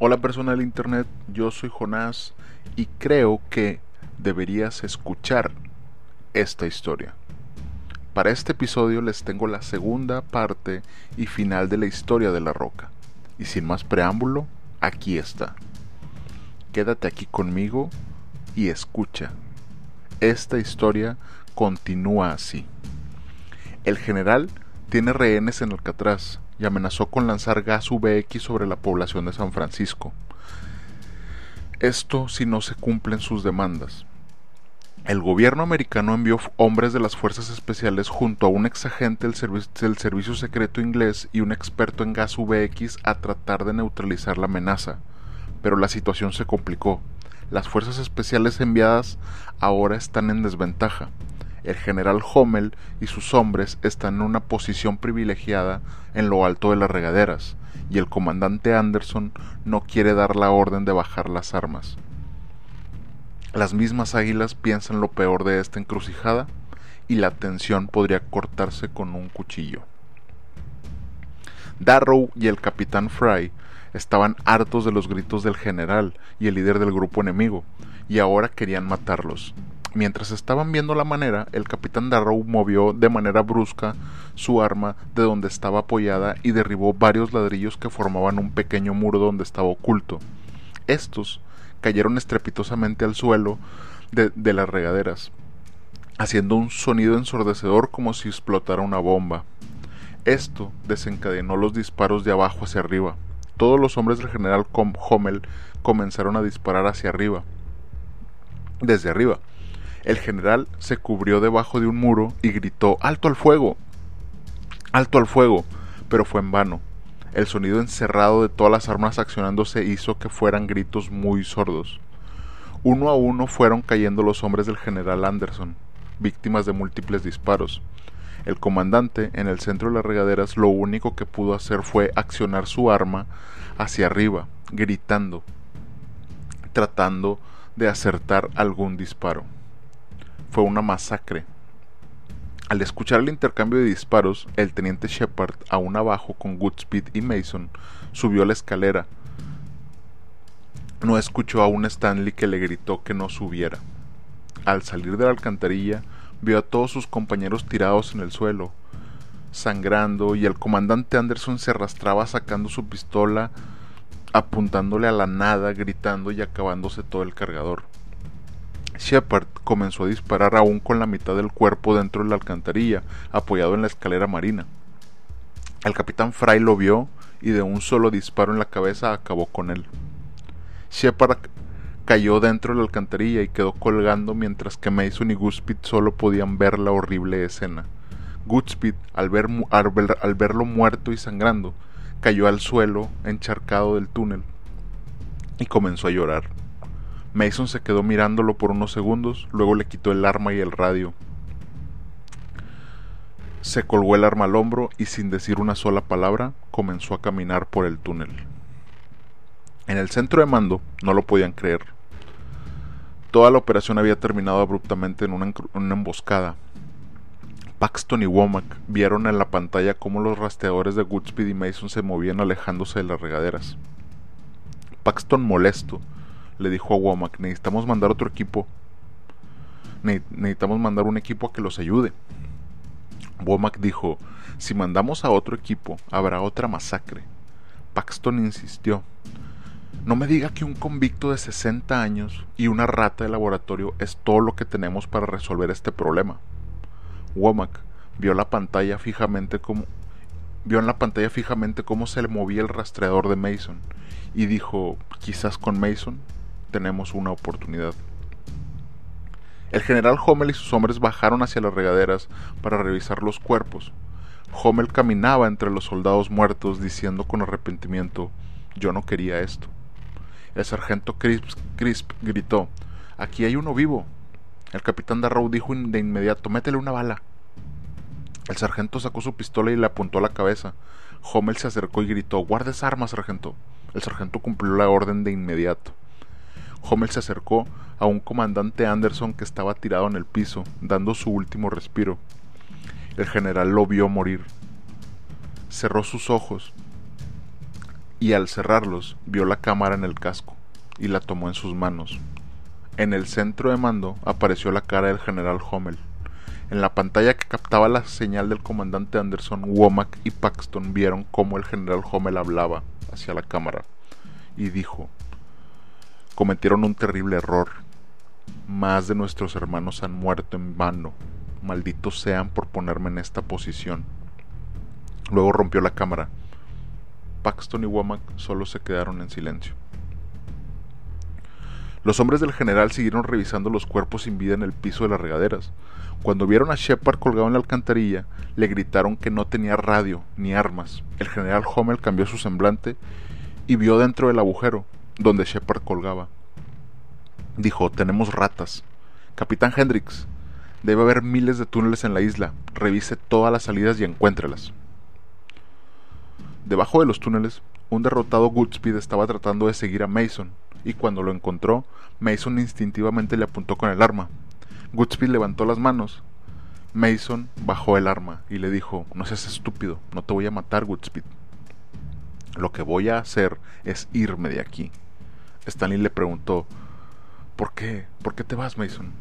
Hola persona del internet, yo soy Jonás y creo que deberías escuchar esta historia. Para este episodio les tengo la segunda parte y final de la historia de la roca. Y sin más preámbulo, aquí está. Quédate aquí conmigo y escucha. Esta historia continúa así. El general tiene rehenes en Alcatraz y amenazó con lanzar gas VX sobre la población de San Francisco. Esto si no se cumplen sus demandas. El gobierno americano envió hombres de las fuerzas especiales junto a un exagente del, del servicio secreto inglés y un experto en gas VX a tratar de neutralizar la amenaza, pero la situación se complicó. Las fuerzas especiales enviadas ahora están en desventaja el general Hommel y sus hombres están en una posición privilegiada en lo alto de las regaderas, y el comandante Anderson no quiere dar la orden de bajar las armas. Las mismas águilas piensan lo peor de esta encrucijada y la tensión podría cortarse con un cuchillo. Darrow y el capitán Fry estaban hartos de los gritos del general y el líder del grupo enemigo, y ahora querían matarlos. Mientras estaban viendo la manera, el capitán Darrow movió de manera brusca su arma de donde estaba apoyada y derribó varios ladrillos que formaban un pequeño muro donde estaba oculto. Estos cayeron estrepitosamente al suelo de, las regaderas, haciendo un sonido ensordecedor como si explotara una bomba. Esto desencadenó los disparos de abajo hacia arriba. Todos los hombres del general Hommel comenzaron a disparar hacia arriba. Desde arriba el general se cubrió debajo de un muro y gritó ¡Alto al fuego! ¡Alto al fuego! pero fue en vano. El sonido encerrado de todas las armas accionándose hizo que fueran gritos muy sordos. Uno a uno fueron cayendo los hombres del general Anderson, víctimas de múltiples disparos. El comandante, en el centro de las regaderas, lo único que pudo hacer fue accionar su arma hacia arriba, gritando, tratando de acertar algún disparo fue una masacre. Al escuchar el intercambio de disparos, el teniente Shepard, aún abajo con Goodspeed y Mason, subió la escalera. No escuchó a un Stanley que le gritó que no subiera. Al salir de la alcantarilla, vio a todos sus compañeros tirados en el suelo, sangrando, y el comandante Anderson se arrastraba sacando su pistola, apuntándole a la nada, gritando y acabándose todo el cargador. Shepard comenzó a disparar aún con la mitad del cuerpo dentro de la alcantarilla, apoyado en la escalera marina. El capitán Fry lo vio y de un solo disparo en la cabeza acabó con él. Shepard cayó dentro de la alcantarilla y quedó colgando mientras que Mason y Goodspeed solo podían ver la horrible escena. Goodspeed, al, ver, al verlo muerto y sangrando, cayó al suelo encharcado del túnel y comenzó a llorar. Mason se quedó mirándolo por unos segundos, luego le quitó el arma y el radio. Se colgó el arma al hombro y sin decir una sola palabra comenzó a caminar por el túnel. En el centro de mando no lo podían creer. Toda la operación había terminado abruptamente en una, emboscada. Paxton y Womack vieron en la pantalla cómo los rastreadores de Goodspeed y Mason se movían alejándose de las regaderas. Paxton molesto le dijo a Womack, necesitamos mandar otro equipo. necesitamos mandar un equipo a que los ayude. Womack dijo, si mandamos a otro equipo, habrá otra masacre. Paxton insistió, no me diga que un convicto de 60 años y una rata de laboratorio es todo lo que tenemos para resolver este problema. Womack vio la pantalla fijamente como vio en la pantalla fijamente cómo se le movía el rastreador de Mason y dijo, quizás con Mason tenemos una oportunidad. El general Hommel y sus hombres bajaron hacia las regaderas para revisar los cuerpos. Hommel caminaba entre los soldados muertos diciendo con arrepentimiento, yo no quería esto. El sargento Crisp, gritó, aquí hay uno vivo. El capitán Darrow dijo de inmediato, métele una bala. El sargento sacó su pistola y le apuntó a la cabeza. Hommel se acercó y gritó, guarde esa arma, sargento. El sargento cumplió la orden de inmediato. Hommel se acercó a un comandante Anderson que estaba tirado en el piso, dando su último respiro. El general lo vio morir. Cerró sus ojos y al cerrarlos vio la cámara en el casco y la tomó en sus manos. En el centro de mando apareció la cara del general Hommel. En la pantalla que captaba la señal del comandante Anderson, Womack y Paxton vieron cómo el general Hommel hablaba hacia la cámara y dijo, cometieron un terrible error. Más de nuestros hermanos han muerto en vano. Malditos sean por ponerme en esta posición. Luego rompió la cámara. Paxton y Womack solo se quedaron en silencio. Los hombres del general siguieron revisando los cuerpos sin vida en el piso de las regaderas. Cuando vieron a Shepard colgado en la alcantarilla, le gritaron que no tenía radio ni armas. El general Hommel cambió su semblante y vio dentro del agujero donde Shepard colgaba. Dijo, tenemos ratas. Capitán Hendrix, debe haber miles de túneles en la isla. Revise todas las salidas y encuéntrelas. Debajo de los túneles, un derrotado Goodspeed estaba tratando de seguir a Mason, y cuando lo encontró, Mason instintivamente le apuntó con el arma. Goodspeed levantó las manos. Mason bajó el arma y le dijo, no seas estúpido, no te voy a matar, Goodspeed. Lo que voy a hacer es irme de aquí. Stanley le preguntó, ¿por qué? ¿Por qué te vas, Mason?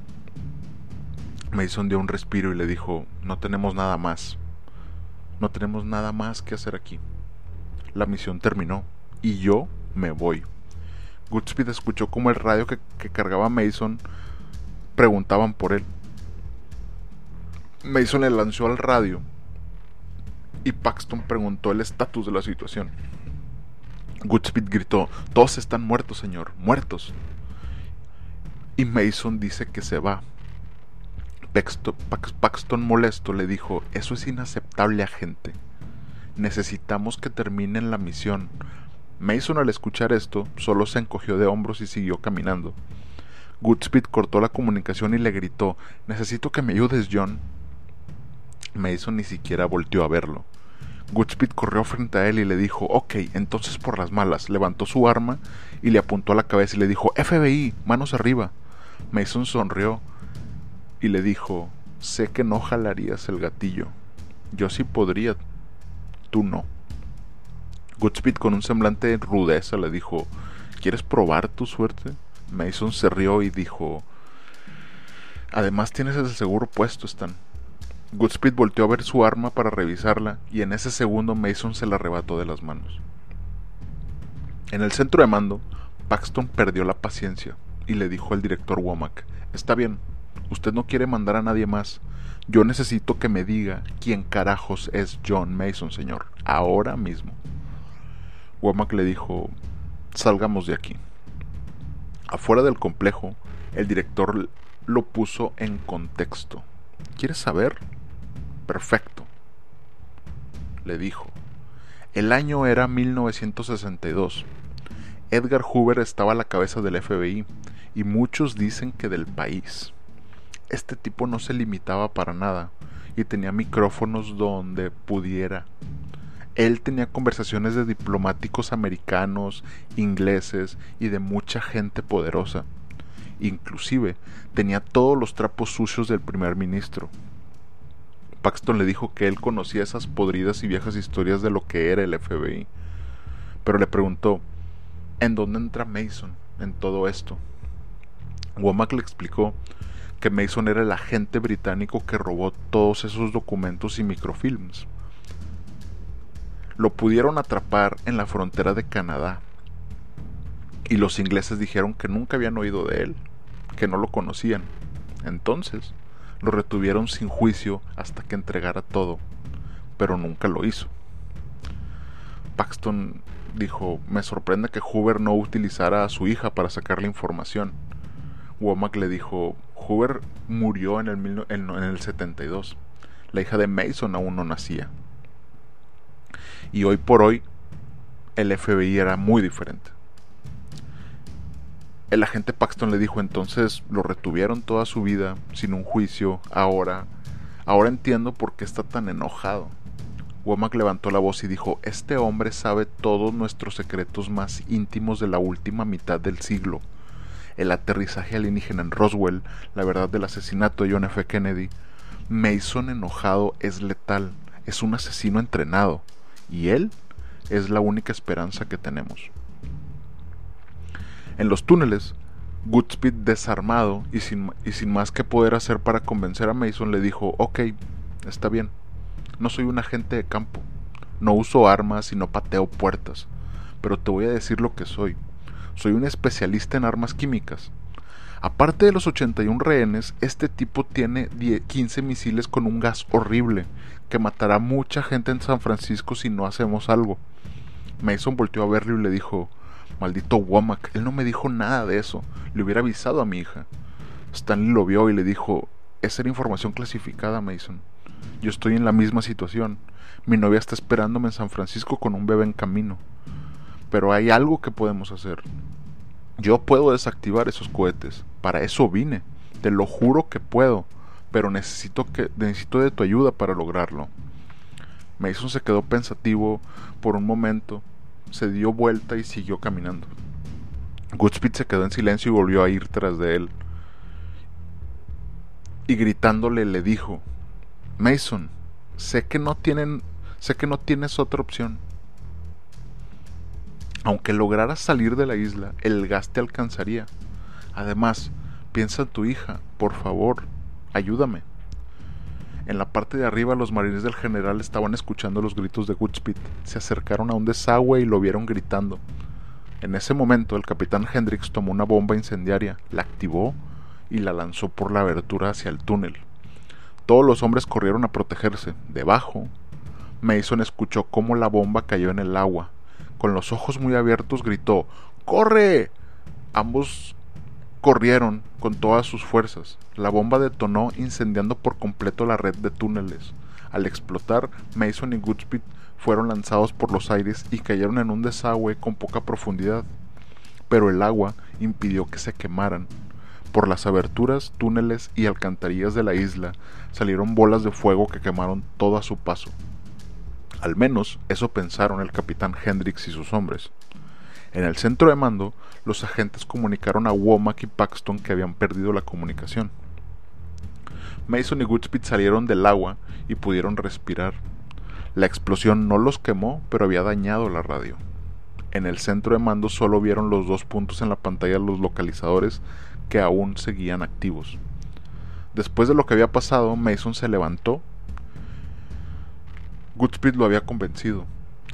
Mason dio un respiro y le dijo, no tenemos nada más. No tenemos nada más que hacer aquí. La misión terminó y yo me voy. Goodspeed escuchó como el radio que, cargaba Mason preguntaban por él. Mason le lanzó al radio y Paxton preguntó el estatus de la situación. Goodspeed gritó, todos están muertos, señor, muertos. Y Mason dice que se va. Paxton molesto le dijo, eso es inaceptable, agente. Necesitamos que terminen la misión. Mason al escuchar esto solo se encogió de hombros y siguió caminando. Goodspeed cortó la comunicación y le gritó Necesito que me ayudes, John. Mason ni siquiera volteó a verlo. Goodspeed corrió frente a él y le dijo Ok, entonces por las malas. Levantó su arma y le apuntó a la cabeza y le dijo FBI, manos arriba. Mason sonrió y le dijo Sé que no jalarías el gatillo. Yo sí podría, tú no. Goodspeed con un semblante de rudeza le dijo, ¿quieres probar tu suerte? Mason se rió y dijo, además tienes el seguro puesto, Stan. Goodspeed volteó a ver su arma para revisarla y en ese segundo Mason se la arrebató de las manos. En el centro de mando, Paxton perdió la paciencia y le dijo al director Womack, está bien, usted no quiere mandar a nadie más. Yo necesito que me diga quién carajos es John Mason, señor, ahora mismo. Womack le dijo, salgamos de aquí. Afuera del complejo, el director lo puso en contexto. ¿Quieres saber? Perfecto. Le dijo. El año era 1962. Edgar Hoover estaba a la cabeza del FBI y muchos dicen que del país. Este tipo no se limitaba para nada y tenía micrófonos donde pudiera él tenía conversaciones de diplomáticos americanos, ingleses y de mucha gente poderosa. Inclusive tenía todos los trapos sucios del primer ministro. Paxton le dijo que él conocía esas podridas y viejas historias de lo que era el FBI. Pero le preguntó, ¿en dónde entra Mason en todo esto? Womack le explicó que Mason era el agente británico que robó todos esos documentos y microfilms lo pudieron atrapar en la frontera de Canadá. Y los ingleses dijeron que nunca habían oído de él, que no lo conocían. Entonces, lo retuvieron sin juicio hasta que entregara todo, pero nunca lo hizo. Paxton dijo, me sorprende que Hoover no utilizara a su hija para sacar la información. Womack le dijo, Hoover murió en el, en el 72. La hija de Mason aún no nacía. Y hoy por hoy el FBI era muy diferente. El agente Paxton le dijo entonces lo retuvieron toda su vida sin un juicio. Ahora, ahora entiendo por qué está tan enojado. Womack levantó la voz y dijo, este hombre sabe todos nuestros secretos más íntimos de la última mitad del siglo. El aterrizaje alienígena en Roswell, la verdad del asesinato de John F. Kennedy. Mason enojado es letal, es un asesino entrenado. Y él es la única esperanza que tenemos. En los túneles, Goodspeed desarmado y sin, y sin más que poder hacer para convencer a Mason le dijo, ok, está bien, no soy un agente de campo, no uso armas y no pateo puertas, pero te voy a decir lo que soy. Soy un especialista en armas químicas. Aparte de los 81 rehenes, este tipo tiene 15 misiles con un gas horrible que matará mucha gente en San Francisco si no hacemos algo. Mason volteó a verlo y le dijo, maldito Womack, él no me dijo nada de eso, le hubiera avisado a mi hija. Stanley lo vio y le dijo, esa era información clasificada, Mason. Yo estoy en la misma situación. Mi novia está esperándome en San Francisco con un bebé en camino. Pero hay algo que podemos hacer. Yo puedo desactivar esos cohetes. Para eso vine. Te lo juro que puedo. Pero necesito que necesito de tu ayuda para lograrlo. Mason se quedó pensativo por un momento, se dio vuelta y siguió caminando. Goodspeed se quedó en silencio y volvió a ir tras de él. Y gritándole le dijo: Mason, sé que no tienen, sé que no tienes otra opción. Aunque lograras salir de la isla, el gas te alcanzaría. Además, piensa en tu hija, por favor, ayúdame. En la parte de arriba los marines del general estaban escuchando los gritos de Goodspeed. Se acercaron a un desagüe y lo vieron gritando. En ese momento el capitán Hendrix tomó una bomba incendiaria, la activó y la lanzó por la abertura hacia el túnel. Todos los hombres corrieron a protegerse. Debajo, Mason escuchó cómo la bomba cayó en el agua. Con los ojos muy abiertos gritó ¡Corre! Ambos corrieron con todas sus fuerzas. La bomba detonó incendiando por completo la red de túneles. Al explotar, Mason y Goodspeed fueron lanzados por los aires y cayeron en un desagüe con poca profundidad. Pero el agua impidió que se quemaran. Por las aberturas, túneles y alcantarillas de la isla salieron bolas de fuego que quemaron todo a su paso. Al menos eso pensaron el capitán Hendrix y sus hombres. En el centro de mando, los agentes comunicaron a Womack y Paxton que habían perdido la comunicación. Mason y Goodspeed salieron del agua y pudieron respirar. La explosión no los quemó, pero había dañado la radio. En el centro de mando solo vieron los dos puntos en la pantalla de los localizadores que aún seguían activos. Después de lo que había pasado, Mason se levantó. Goodspeed lo había convencido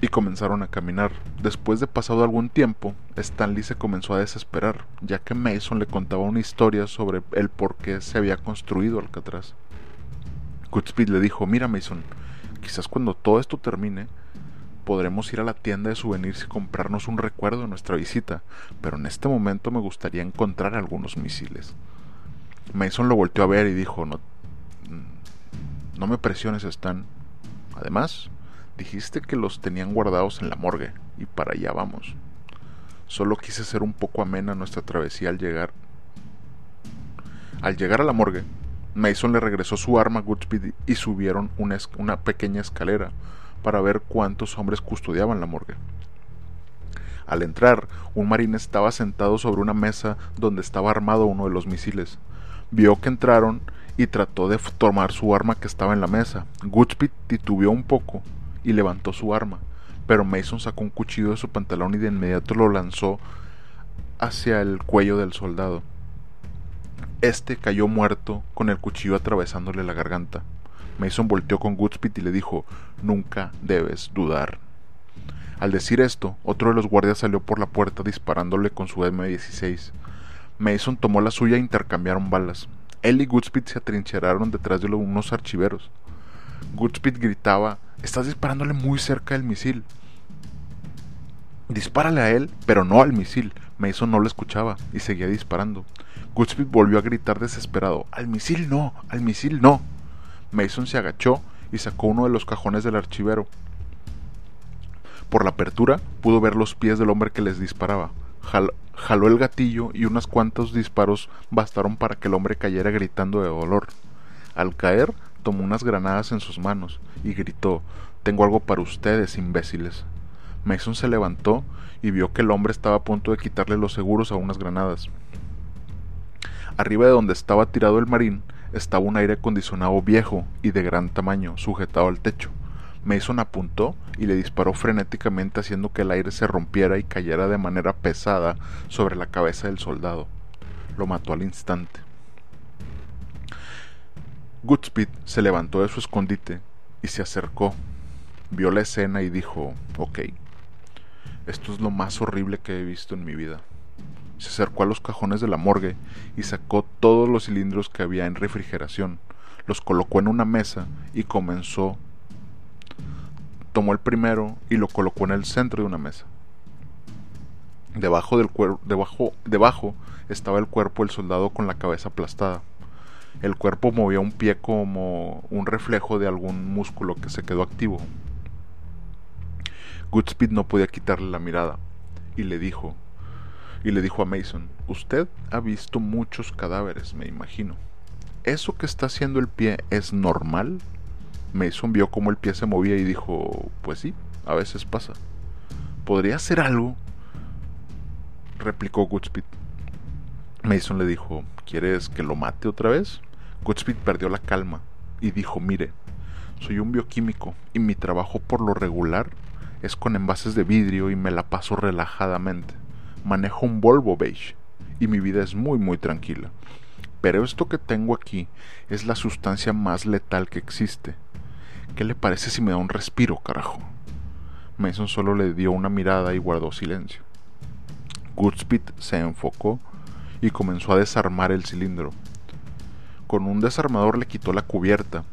y comenzaron a caminar. Después de pasado algún tiempo, Stanley se comenzó a desesperar, ya que Mason le contaba una historia sobre el por qué se había construido Alcatraz. Goodspeed le dijo, mira Mason, quizás cuando todo esto termine, podremos ir a la tienda de souvenirs y comprarnos un recuerdo de nuestra visita, pero en este momento me gustaría encontrar algunos misiles. Mason lo volteó a ver y dijo, no, mm, no me presiones, Stan. Además, dijiste que los tenían guardados en la morgue, y para allá vamos. Solo quise ser un poco amena nuestra travesía al llegar. Al llegar a la morgue, Mason le regresó su arma a Goodspeed y subieron una, pequeña escalera para ver cuántos hombres custodiaban la morgue. Al entrar, un marín estaba sentado sobre una mesa donde estaba armado uno de los misiles. Vio que entraron y trató de tomar su arma que estaba en la mesa. Goodspeed titubeó un poco y levantó su arma, pero Mason sacó un cuchillo de su pantalón y de inmediato lo lanzó hacia el cuello del soldado. Este cayó muerto con el cuchillo atravesándole la garganta. Mason volteó con Goodspeed y le dijo Nunca debes dudar. Al decir esto, otro de los guardias salió por la puerta disparándole con su M16. Mason tomó la suya e intercambiaron balas. Él y Goodspeed se atrincheraron detrás de unos archiveros. Goodspeed gritaba Estás disparándole muy cerca del misil. Dispárale a él, pero no al misil. Mason no lo escuchaba y seguía disparando. Goodspeed volvió a gritar desesperado, al misil no, al misil no. Mason se agachó y sacó uno de los cajones del archivero. Por la apertura pudo ver los pies del hombre que les disparaba. jaló el gatillo y unos cuantos disparos bastaron para que el hombre cayera gritando de dolor. Al caer, tomó unas granadas en sus manos y gritó Tengo algo para ustedes, imbéciles. Mason se levantó y vio que el hombre estaba a punto de quitarle los seguros a unas granadas. Arriba de donde estaba tirado el marín estaba un aire acondicionado viejo y de gran tamaño, sujetado al techo. Mason apuntó y le disparó frenéticamente haciendo que el aire se rompiera y cayera de manera pesada sobre la cabeza del soldado. Lo mató al instante. Goodspeed se levantó de su escondite y se acercó. Vio la escena y dijo, ok, esto es lo más horrible que he visto en mi vida. Se acercó a los cajones de la morgue y sacó todos los cilindros que había en refrigeración, los colocó en una mesa y comenzó. Tomó el primero y lo colocó en el centro de una mesa. Debajo, del debajo, debajo estaba el cuerpo del soldado con la cabeza aplastada. El cuerpo movía un pie como un reflejo de algún músculo que se quedó activo. Goodspeed no podía quitarle la mirada y le dijo, y le dijo a Mason, usted ha visto muchos cadáveres, me imagino. ¿Eso que está haciendo el pie es normal? Mason vio cómo el pie se movía y dijo, pues sí, a veces pasa. ¿Podría hacer algo? replicó Goodspeed. Mason le dijo, ¿quieres que lo mate otra vez? Goodspeed perdió la calma y dijo, mire, soy un bioquímico y mi trabajo por lo regular es con envases de vidrio y me la paso relajadamente. Manejo un Volvo beige y mi vida es muy muy tranquila. Pero esto que tengo aquí es la sustancia más letal que existe. ¿Qué le parece si me da un respiro, carajo? Mason solo le dio una mirada y guardó silencio. Goodspeed se enfocó y comenzó a desarmar el cilindro. Con un desarmador le quitó la cubierta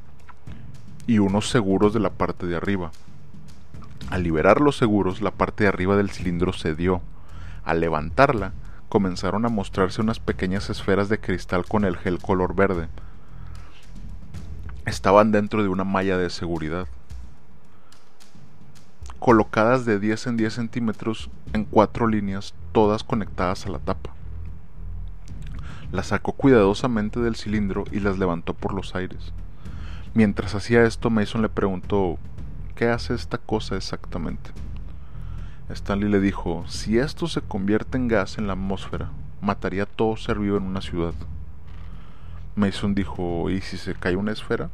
y unos seguros de la parte de arriba. Al liberar los seguros, la parte de arriba del cilindro cedió. Al levantarla, comenzaron a mostrarse unas pequeñas esferas de cristal con el gel color verde. Estaban dentro de una malla de seguridad. Colocadas de 10 en 10 centímetros en cuatro líneas, todas conectadas a la tapa. Las sacó cuidadosamente del cilindro y las levantó por los aires. Mientras hacía esto, Mason le preguntó qué hace esta cosa exactamente. Stanley le dijo, si esto se convierte en gas en la atmósfera, mataría a todo ser vivo en una ciudad. Mason dijo, ¿y si se cae una esfera?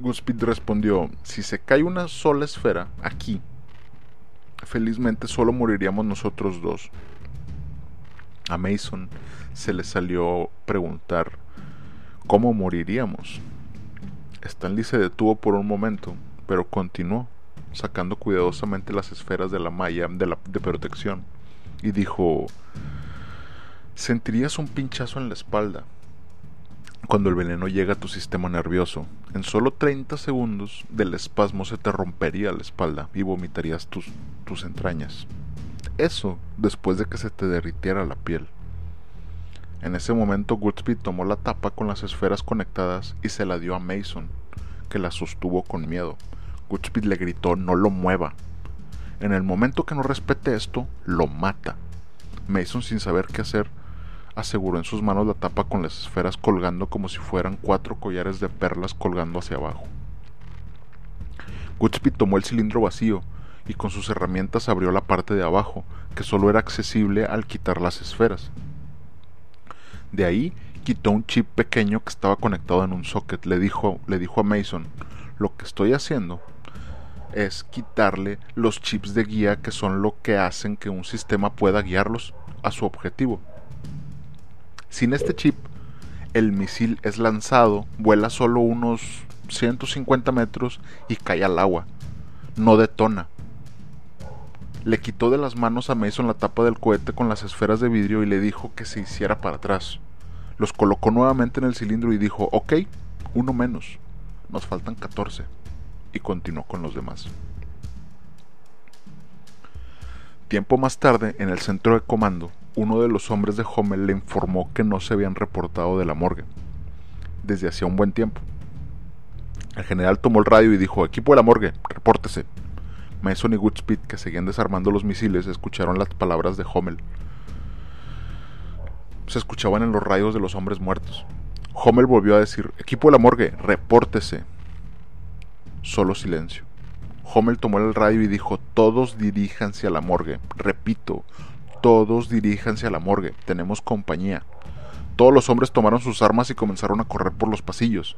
Goodspeed respondió, si se cae una sola esfera, aquí, felizmente solo moriríamos nosotros dos. A Mason se le salió preguntar, ¿cómo moriríamos? Stanley se detuvo por un momento, pero continuó, sacando cuidadosamente las esferas de la malla de, protección, y dijo, sentirías un pinchazo en la espalda. Cuando el veneno llega a tu sistema nervioso, en solo 30 segundos del espasmo se te rompería la espalda y vomitarías tus, tus entrañas. Eso después de que se te derritiera la piel. En ese momento Goodspeed tomó la tapa con las esferas conectadas y se la dio a Mason, que la sostuvo con miedo. Goodspeed le gritó no lo mueva. En el momento que no respete esto, lo mata. Mason, sin saber qué hacer, aseguró en sus manos la tapa con las esferas colgando como si fueran cuatro collares de perlas colgando hacia abajo. Goodspeed tomó el cilindro vacío y con sus herramientas abrió la parte de abajo, que solo era accesible al quitar las esferas. De ahí quitó un chip pequeño que estaba conectado en un socket. Le dijo, le dijo a Mason, lo que estoy haciendo es quitarle los chips de guía que son lo que hacen que un sistema pueda guiarlos a su objetivo. Sin este chip, el misil es lanzado, vuela solo unos 150 metros y cae al agua. No detona. Le quitó de las manos a Mason la tapa del cohete con las esferas de vidrio y le dijo que se hiciera para atrás. Los colocó nuevamente en el cilindro y dijo, ok, uno menos, nos faltan 14. Y continuó con los demás. Tiempo más tarde, en el centro de comando, uno de los hombres de Hommel le informó que no se habían reportado de la morgue desde hacía un buen tiempo. El general tomó el radio y dijo, equipo de la morgue, repórtese. Mason y Goodspeed, que seguían desarmando los misiles, escucharon las palabras de Hommel. Se escuchaban en los radios de los hombres muertos. Hommel volvió a decir, equipo de la morgue, repórtese. Solo silencio. Hommel tomó el radio y dijo, todos diríjanse a la morgue. Repito, todos diríjanse a la morgue. Tenemos compañía. Todos los hombres tomaron sus armas y comenzaron a correr por los pasillos.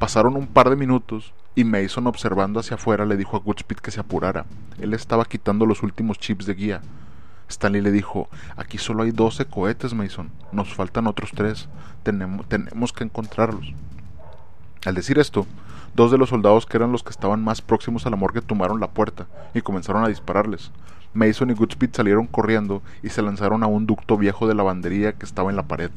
Pasaron un par de minutos y Mason observando hacia afuera le dijo a Goodspeed que se apurara. Él estaba quitando los últimos chips de guía. Stanley le dijo, aquí solo hay 12 cohetes, Mason. Nos faltan otros tres. Tenemos, que encontrarlos. Al decir esto, dos de los soldados que eran los que estaban más próximos a la morgue tomaron la puerta y comenzaron a dispararles. Mason y Goodspeed salieron corriendo y se lanzaron a un ducto viejo de lavandería que estaba en la pared.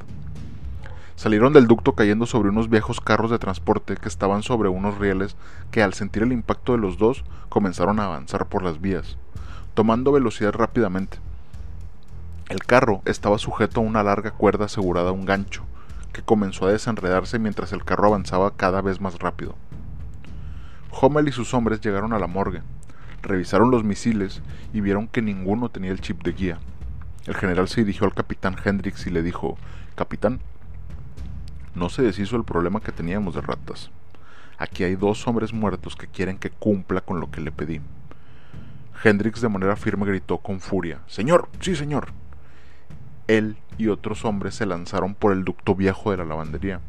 Salieron del ducto cayendo sobre unos viejos carros de transporte que estaban sobre unos rieles que al sentir el impacto de los dos comenzaron a avanzar por las vías, tomando velocidad rápidamente. El carro estaba sujeto a una larga cuerda asegurada a un gancho, que comenzó a desenredarse mientras el carro avanzaba cada vez más rápido. Hommel y sus hombres llegaron a la morgue, revisaron los misiles y vieron que ninguno tenía el chip de guía. El general se dirigió al capitán Hendrix y le dijo, Capitán, no se deshizo el problema que teníamos de ratas. Aquí hay dos hombres muertos que quieren que cumpla con lo que le pedí. Hendrix de manera firme gritó con furia, Señor, sí, señor. Él y otros hombres se lanzaron por el ducto viejo de la lavandería.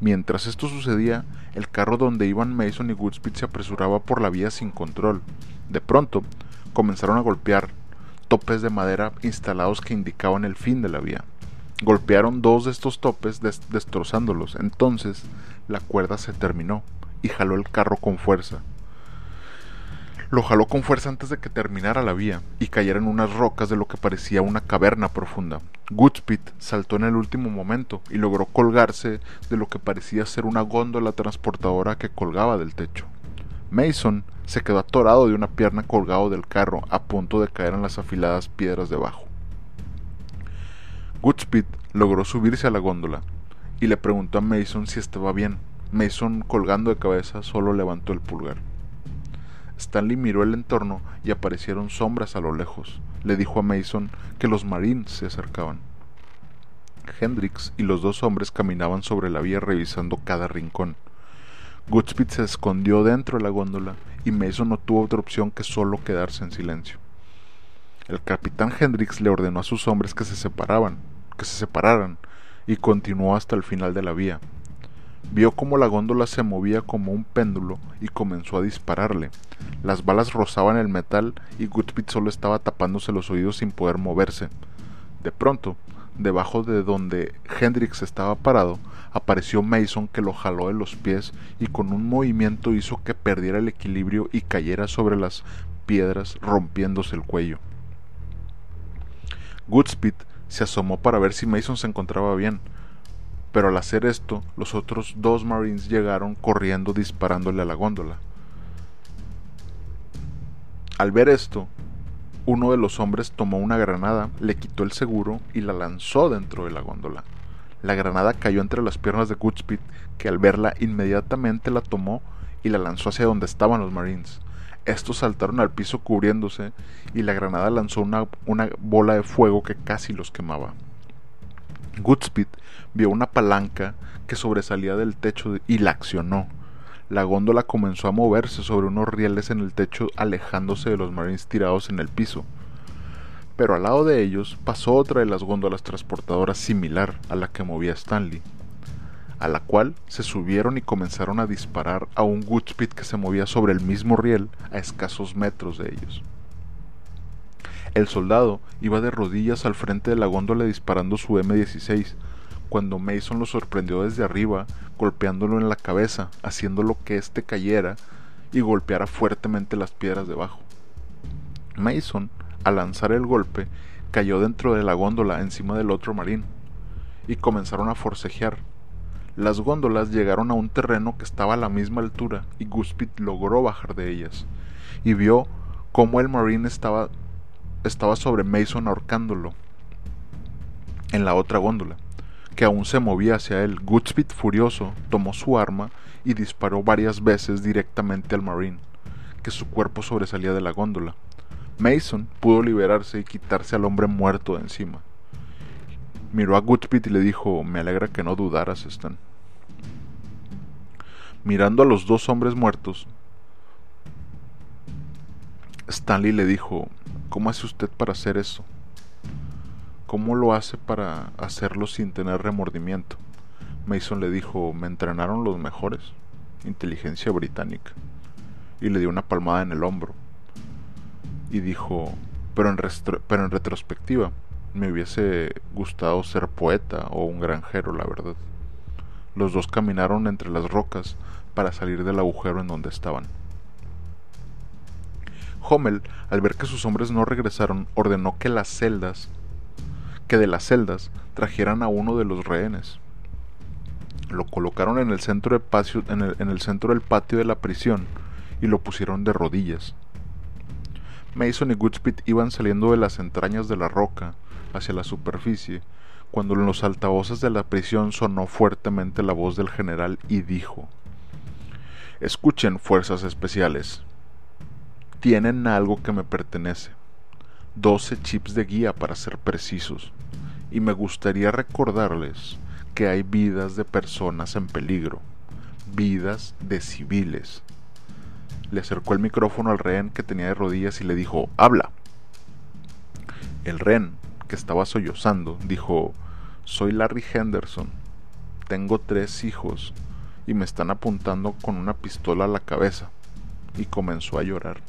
Mientras esto sucedía, el carro donde iban Mason y Goodspeed se apresuraba por la vía sin control. De pronto, comenzaron a golpear topes de madera instalados que indicaban el fin de la vía. Golpearon dos de estos topes destrozándolos. Entonces, la cuerda se terminó y jaló el carro con fuerza. Lo jaló con fuerza antes de que terminara la vía y cayera en unas rocas de lo que parecía una caverna profunda. Goodspeed saltó en el último momento y logró colgarse de lo que parecía ser una góndola transportadora que colgaba del techo. Mason se quedó atorado de una pierna colgado del carro a punto de caer en las afiladas piedras debajo. Goodspeed logró subirse a la góndola y le preguntó a Mason si estaba bien. Mason, colgando de cabeza, solo levantó el pulgar. Stanley miró el entorno y aparecieron sombras a lo lejos. Le dijo a Mason que los marines se acercaban. Hendrix y los dos hombres caminaban sobre la vía revisando cada rincón. Goodspeed se escondió dentro de la góndola y Mason no tuvo otra opción que solo quedarse en silencio. El capitán Hendrix le ordenó a sus hombres que se separaban, que se separaran, y continuó hasta el final de la vía. Vio cómo la góndola se movía como un péndulo y comenzó a dispararle. Las balas rozaban el metal y Goodspeed solo estaba tapándose los oídos sin poder moverse. De pronto, debajo de donde Hendrix estaba parado, apareció Mason que lo jaló de los pies y con un movimiento hizo que perdiera el equilibrio y cayera sobre las piedras rompiéndose el cuello. Goodspeed se asomó para ver si Mason se encontraba bien, pero al hacer esto, los otros dos Marines llegaron corriendo disparándole a la góndola. Al ver esto, uno de los hombres tomó una granada, le quitó el seguro y la lanzó dentro de la góndola. La granada cayó entre las piernas de Goodspeed, que al verla inmediatamente la tomó y la lanzó hacia donde estaban los Marines. Estos saltaron al piso cubriéndose y la granada lanzó una, una bola de fuego que casi los quemaba. Goodspeed vio una palanca que sobresalía del techo y la accionó. La góndola comenzó a moverse sobre unos rieles en el techo alejándose de los marines tirados en el piso. Pero al lado de ellos pasó otra de las góndolas transportadoras similar a la que movía Stanley, a la cual se subieron y comenzaron a disparar a un Goodspeed que se movía sobre el mismo riel a escasos metros de ellos. El soldado iba de rodillas al frente de la góndola disparando su M16, cuando Mason lo sorprendió desde arriba, golpeándolo en la cabeza, haciéndolo que éste cayera y golpeara fuertemente las piedras debajo. Mason, al lanzar el golpe, cayó dentro de la góndola encima del otro marín, y comenzaron a forcejear. Las góndolas llegaron a un terreno que estaba a la misma altura y Guspit logró bajar de ellas, y vio cómo el marine estaba estaba sobre Mason ahorcándolo en la otra góndola, que aún se movía hacia él. Goodspeed, furioso, tomó su arma y disparó varias veces directamente al Marine, que su cuerpo sobresalía de la góndola. Mason pudo liberarse y quitarse al hombre muerto de encima. Miró a Goodspeed y le dijo, me alegra que no dudaras, Stan. Mirando a los dos hombres muertos, Stanley le dijo, ¿cómo hace usted para hacer eso? ¿Cómo lo hace para hacerlo sin tener remordimiento? Mason le dijo, me entrenaron los mejores. inteligencia británica, y le dio una palmada en el hombro. Y dijo, pero en retrospectiva, me hubiese gustado ser poeta o un granjero, la verdad. Los dos caminaron entre las rocas para salir del agujero en donde estaban. Hommel, al ver que sus hombres no regresaron, ordenó que las celdas, que de las celdas trajeran a uno de los rehenes. Lo colocaron en el centro, en el centro del patio de la prisión y lo pusieron de rodillas. Mason y Goodspeed iban saliendo de las entrañas de la roca hacia la superficie cuando en los altavoces de la prisión sonó fuertemente la voz del general y dijo Escuchen, fuerzas especiales. Tienen algo que me pertenece. Doce chips de guía para ser precisos. Y me gustaría recordarles que hay vidas de personas en peligro. Vidas de civiles le acercó el micrófono al rehén que tenía de rodillas y le dijo, habla. El rehén, que estaba sollozando, dijo, soy Larry Henderson, tengo tres hijos y me están apuntando con una pistola a la cabeza. Y comenzó a llorar.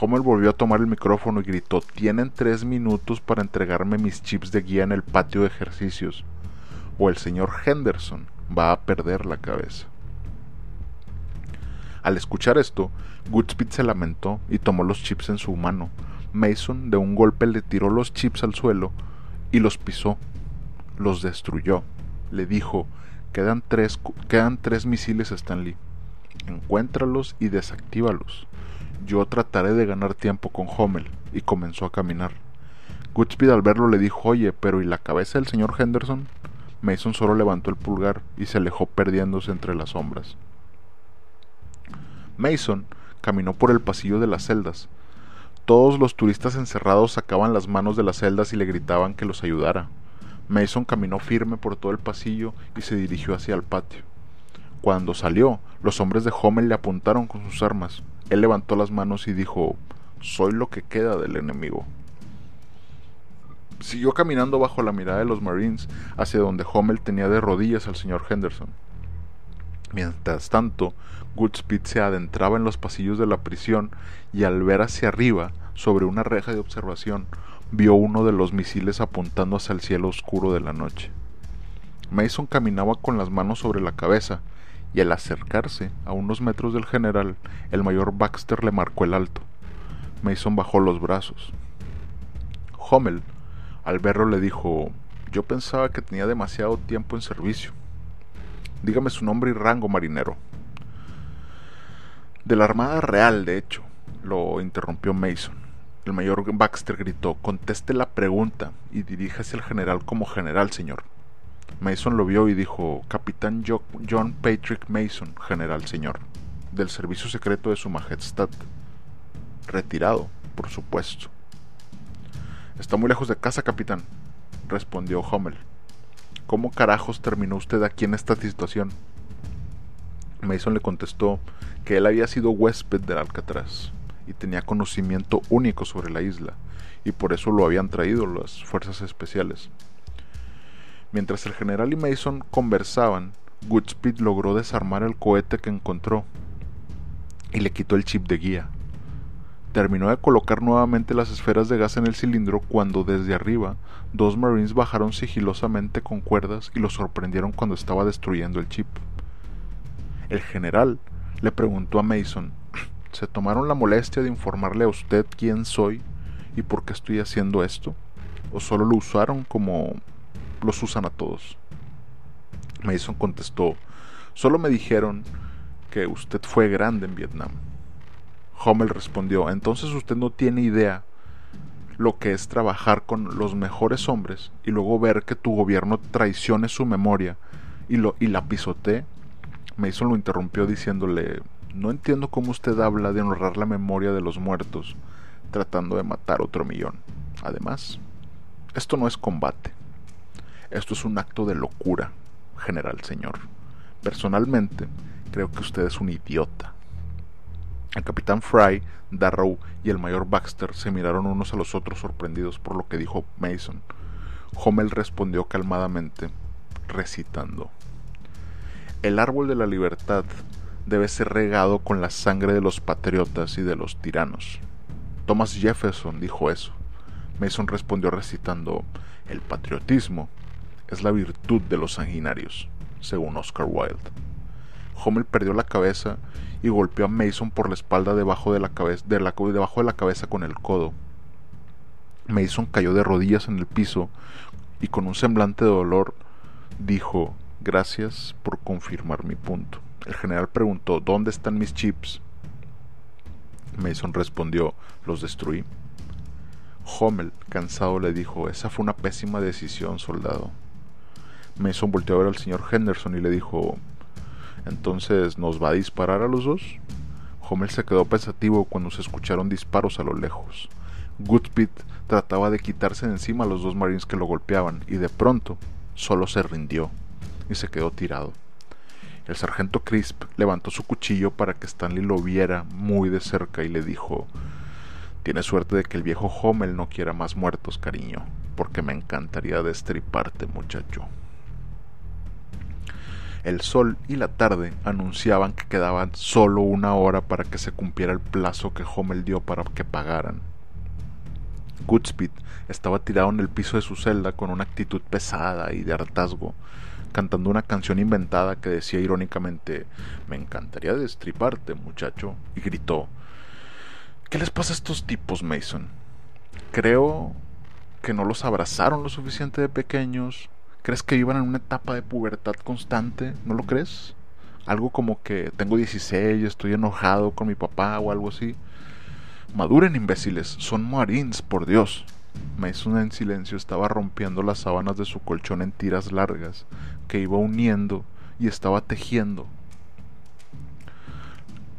Homer volvió a tomar el micrófono y gritó, tienen tres minutos para entregarme mis chips de guía en el patio de ejercicios, o el señor Henderson va a perder la cabeza. Al escuchar esto, Goodspeed se lamentó y tomó los chips en su mano. Mason de un golpe le tiró los chips al suelo y los pisó. Los destruyó. Le dijo, quedan tres, quedan tres misiles Stanley. Encuéntralos y desactívalos. Yo trataré de ganar tiempo con Hommel. Y comenzó a caminar. Goodspeed al verlo le dijo, oye, pero ¿y la cabeza del señor Henderson? Mason solo levantó el pulgar y se alejó perdiéndose entre las sombras. Mason caminó por el pasillo de las celdas. Todos los turistas encerrados sacaban las manos de las celdas y le gritaban que los ayudara. Mason caminó firme por todo el pasillo y se dirigió hacia el patio. Cuando salió, los hombres de Hommel le apuntaron con sus armas. Él levantó las manos y dijo, Soy lo que queda del enemigo. Siguió caminando bajo la mirada de los Marines hacia donde Hommel tenía de rodillas al señor Henderson. Mientras tanto, Goodspeed se adentraba en los pasillos de la prisión y al ver hacia arriba, sobre una reja de observación, vio uno de los misiles apuntando hacia el cielo oscuro de la noche. Mason caminaba con las manos sobre la cabeza, y al acercarse a unos metros del general, el mayor Baxter le marcó el alto. Mason bajó los brazos. Hommel, al verlo, le dijo Yo pensaba que tenía demasiado tiempo en servicio. Dígame su nombre y rango, marinero. De la Armada Real, de hecho, lo interrumpió Mason. El mayor Baxter gritó, conteste la pregunta y diríjase al general como general, señor. Mason lo vio y dijo, Capitán John Patrick Mason, general, señor, del Servicio Secreto de Su Majestad. Retirado, por supuesto. Está muy lejos de casa, capitán, respondió Hummel. ¿Cómo carajos terminó usted aquí en esta situación? Mason le contestó que él había sido huésped del Alcatraz y tenía conocimiento único sobre la isla, y por eso lo habían traído las fuerzas especiales. Mientras el general y Mason conversaban, Goodspeed logró desarmar el cohete que encontró y le quitó el chip de guía. Terminó de colocar nuevamente las esferas de gas en el cilindro cuando desde arriba dos marines bajaron sigilosamente con cuerdas y lo sorprendieron cuando estaba destruyendo el chip. El general le preguntó a Mason, ¿se tomaron la molestia de informarle a usted quién soy y por qué estoy haciendo esto? ¿O solo lo usaron como los usan a todos? Mason contestó, solo me dijeron que usted fue grande en Vietnam. Hummel respondió, entonces usted no tiene idea lo que es trabajar con los mejores hombres y luego ver que tu gobierno traicione su memoria y, lo, y la pisotee. Mason lo interrumpió diciéndole, no entiendo cómo usted habla de honrar la memoria de los muertos tratando de matar otro millón. Además, esto no es combate. Esto es un acto de locura, general señor. Personalmente, creo que usted es un idiota. El capitán Fry, Darrow y el mayor Baxter se miraron unos a los otros sorprendidos por lo que dijo Mason. Hommel respondió calmadamente, recitando. El árbol de la libertad debe ser regado con la sangre de los patriotas y de los tiranos. Thomas Jefferson dijo eso. Mason respondió recitando, el patriotismo es la virtud de los sanguinarios, según Oscar Wilde. Hommel perdió la cabeza y golpeó a Mason por la espalda debajo de la cabeza, debajo de la cabeza con el codo. Mason cayó de rodillas en el piso y con un semblante de dolor dijo Gracias por confirmar mi punto. El general preguntó ¿Dónde están mis chips? Mason respondió Los destruí. Hommel, cansado, le dijo Esa fue una pésima decisión, soldado. Mason volteó a ver al señor Henderson y le dijo entonces, ¿nos va a disparar a los dos? Hommel se quedó pensativo cuando se escucharon disparos a lo lejos. Goodspeed trataba de quitarse de encima a los dos marines que lo golpeaban y de pronto solo se rindió y se quedó tirado. El sargento Crisp levantó su cuchillo para que Stanley lo viera muy de cerca y le dijo Tienes suerte de que el viejo Hommel no quiera más muertos, cariño, porque me encantaría destriparte, muchacho. El sol y la tarde anunciaban que quedaban solo una hora para que se cumpliera el plazo que Hommel dio para que pagaran. Goodspeed estaba tirado en el piso de su celda con una actitud pesada y de hartazgo, cantando una canción inventada que decía irónicamente Me encantaría destriparte, muchacho, y gritó ¿Qué les pasa a estos tipos, Mason? Creo que no los abrazaron lo suficiente de pequeños, ¿Crees que vivan en una etapa de pubertad constante? ¿No lo crees? Algo como que tengo 16, estoy enojado con mi papá o algo así. Maduren, imbéciles, son marines, por Dios. Mason en silencio estaba rompiendo las sábanas de su colchón en tiras largas, que iba uniendo y estaba tejiendo.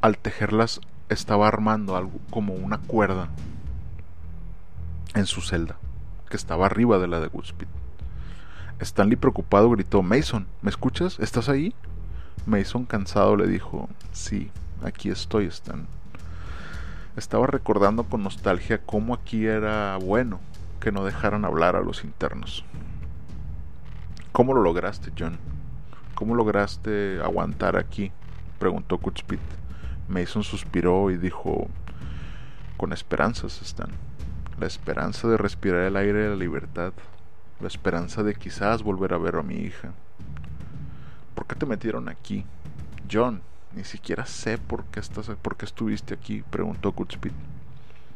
Al tejerlas estaba armando algo como una cuerda en su celda, que estaba arriba de la de Goodspeed. Stanley preocupado gritó, Mason, ¿me escuchas? ¿Estás ahí? Mason cansado le dijo, sí, aquí estoy, Stan. Estaba recordando con nostalgia cómo aquí era bueno que no dejaran hablar a los internos. ¿Cómo lo lograste, John? ¿Cómo lograste aguantar aquí? preguntó Goodspeed. Mason suspiró y dijo, con esperanzas, Stan. La esperanza de respirar el aire de la libertad la esperanza de quizás volver a ver a mi hija. ¿Por qué te metieron aquí? John, ni siquiera sé por qué, estás, por qué estuviste aquí, preguntó Goodspeed.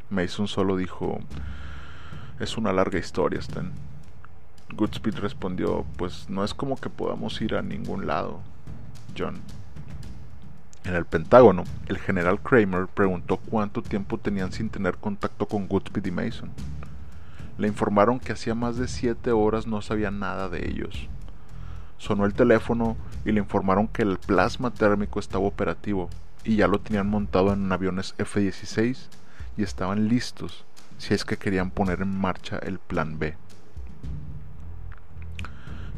Mason solo dijo, es una larga historia, Stan. Goodspeed respondió, pues no es como que podamos ir a ningún lado, John. En el Pentágono, el general Kramer preguntó cuánto tiempo tenían sin tener contacto con Goodspeed y Mason. Le informaron que hacía más de siete horas no sabía nada de ellos. Sonó el teléfono y le informaron que el plasma térmico estaba operativo y ya lo tenían montado en aviones F-16 y estaban listos si es que querían poner en marcha el plan B.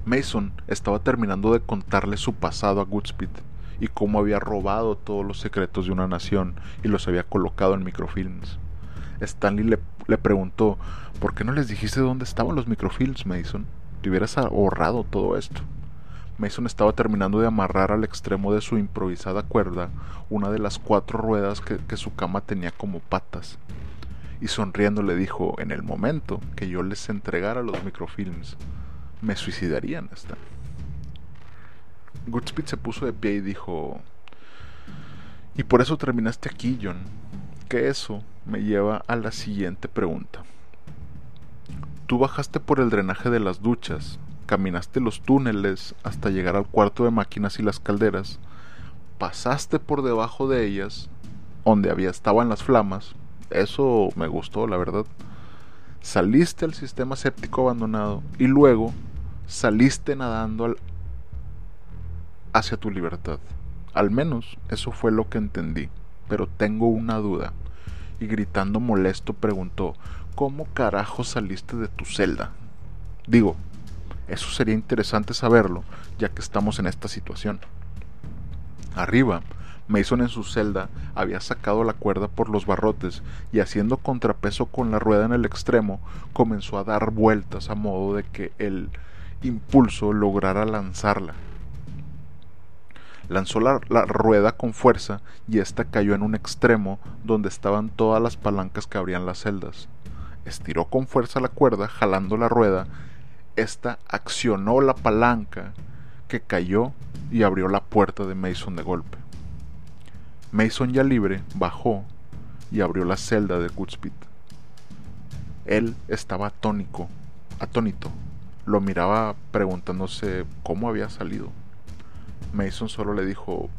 Mason estaba terminando de contarle su pasado a Goodspeed y cómo había robado todos los secretos de una nación y los había colocado en microfilms. Stanley le, le preguntó ¿Por qué no les dijiste dónde estaban los microfilms, Mason? Te hubieras ahorrado todo esto. Mason estaba terminando de amarrar al extremo de su improvisada cuerda una de las cuatro ruedas que, su cama tenía como patas. Y sonriendo le dijo, en el momento que yo les entregara los microfilms, me suicidarían hasta. Goodspeed se puso de pie y dijo, y por eso terminaste aquí, John. Que eso me lleva a la siguiente pregunta. Tú bajaste por el drenaje de las duchas, caminaste los túneles hasta llegar al cuarto de máquinas y las calderas, pasaste por debajo de ellas, donde había estaban las flamas, eso me gustó, la verdad. Saliste al sistema séptico abandonado y luego saliste nadando hacia tu libertad. Al menos eso fue lo que entendí, pero tengo una duda. Y gritando molesto preguntó, ¿cómo carajo saliste de tu celda? Digo, eso sería interesante saberlo, ya que estamos en esta situación. Arriba, Mason en su celda había sacado la cuerda por los barrotes y haciendo contrapeso con la rueda en el extremo, comenzó a dar vueltas a modo de que el impulso lograra lanzarla. Lanzó la, rueda con fuerza y ésta cayó en un extremo donde estaban todas las palancas que abrían las celdas. Estiró con fuerza la cuerda, jalando la rueda. Esta accionó la palanca que cayó y abrió la puerta de Mason de golpe. Mason ya libre bajó y abrió la celda de Goodspeed. Él estaba atónico, atónito. Lo miraba preguntándose cómo había salido. Mason solo le dijo,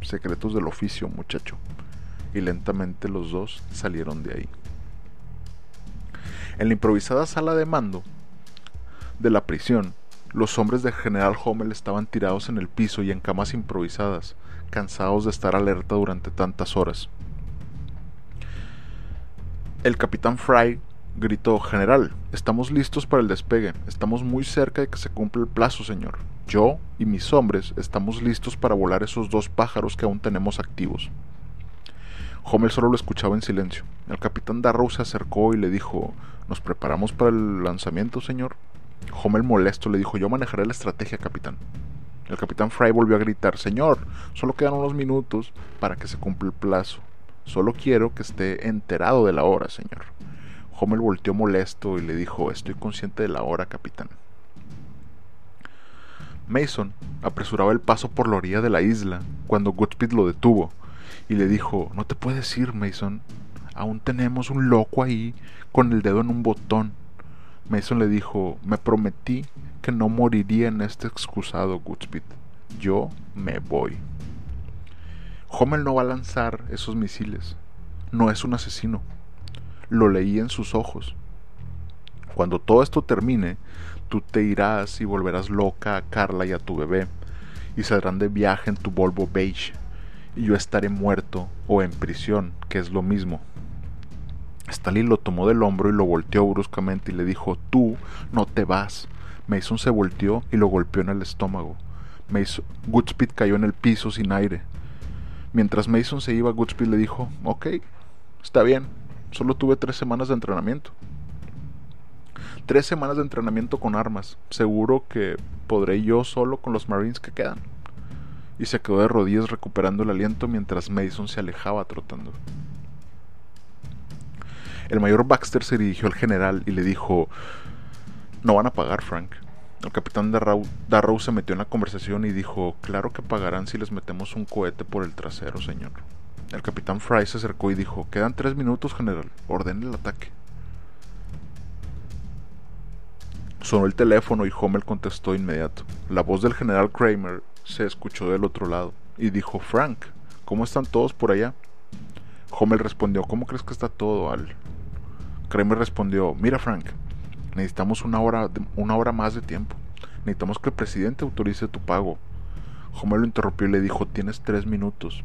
secretos del oficio, muchacho. Y lentamente los dos salieron de ahí. En la improvisada sala de mando de la prisión, los hombres del general Hommel estaban tirados en el piso y en camas improvisadas, cansados de estar alerta durante tantas horas. El capitán Fry gritó, General, estamos listos para el despegue. Estamos muy cerca de que se cumpla el plazo, señor. Yo y mis hombres estamos listos para volar esos dos pájaros que aún tenemos activos. Hommel solo lo escuchaba en silencio. El capitán Darrow se acercó y le dijo, ¿Nos preparamos para el lanzamiento, señor? Hommel molesto le dijo, yo manejaré la estrategia, capitán. El capitán Fry volvió a gritar, Señor, solo quedan unos minutos para que se cumpla el plazo. Solo quiero que esté enterado de la hora, señor. Hommel volteó molesto y le dijo, Estoy consciente de la hora, capitán. Mason apresuraba el paso por la orilla de la isla cuando Goodspeed lo detuvo y le dijo, No te puedes ir, Mason. Aún tenemos un loco ahí con el dedo en un botón. Mason le dijo, me prometí que no moriría en este excusado Goodspeed. Yo me voy. Hommel no va a lanzar esos misiles. No es un asesino. Lo leí en sus ojos. Cuando todo esto termine, tú te irás y volverás loca a Carla y a tu bebé, y saldrán de viaje en tu Volvo beige, y yo estaré muerto o en prisión, que es lo mismo. Stalin lo tomó del hombro y lo volteó bruscamente y le dijo, tú no te vas. Mason se volteó y lo golpeó en el estómago. Mason, Goodspeed cayó en el piso sin aire. Mientras Mason se iba, Goodspeed le dijo, ok, está bien, solo tuve tres semanas de entrenamiento. Tres semanas de entrenamiento con armas. Seguro que podré yo solo con los Marines que quedan. Y se quedó de rodillas recuperando el aliento mientras Mason se alejaba trotando. El mayor Baxter se dirigió al general y le dijo, no van a pagar, Frank. El capitán Darrow, se metió en la conversación y dijo, claro que pagarán si les metemos un cohete por el trasero, señor. El capitán Fry se acercó y dijo, quedan tres minutos, general, ordene el ataque. Sonó el teléfono y Hommel contestó inmediato. La voz del general Kramer se escuchó del otro lado y dijo, Frank, ¿cómo están todos por allá? Hommel respondió, ¿cómo crees que está todo, Al? Kramer respondió, mira Frank, necesitamos una hora, una hora más de tiempo. Necesitamos que el presidente autorice tu pago. Homer lo interrumpió y le dijo, tienes tres minutos.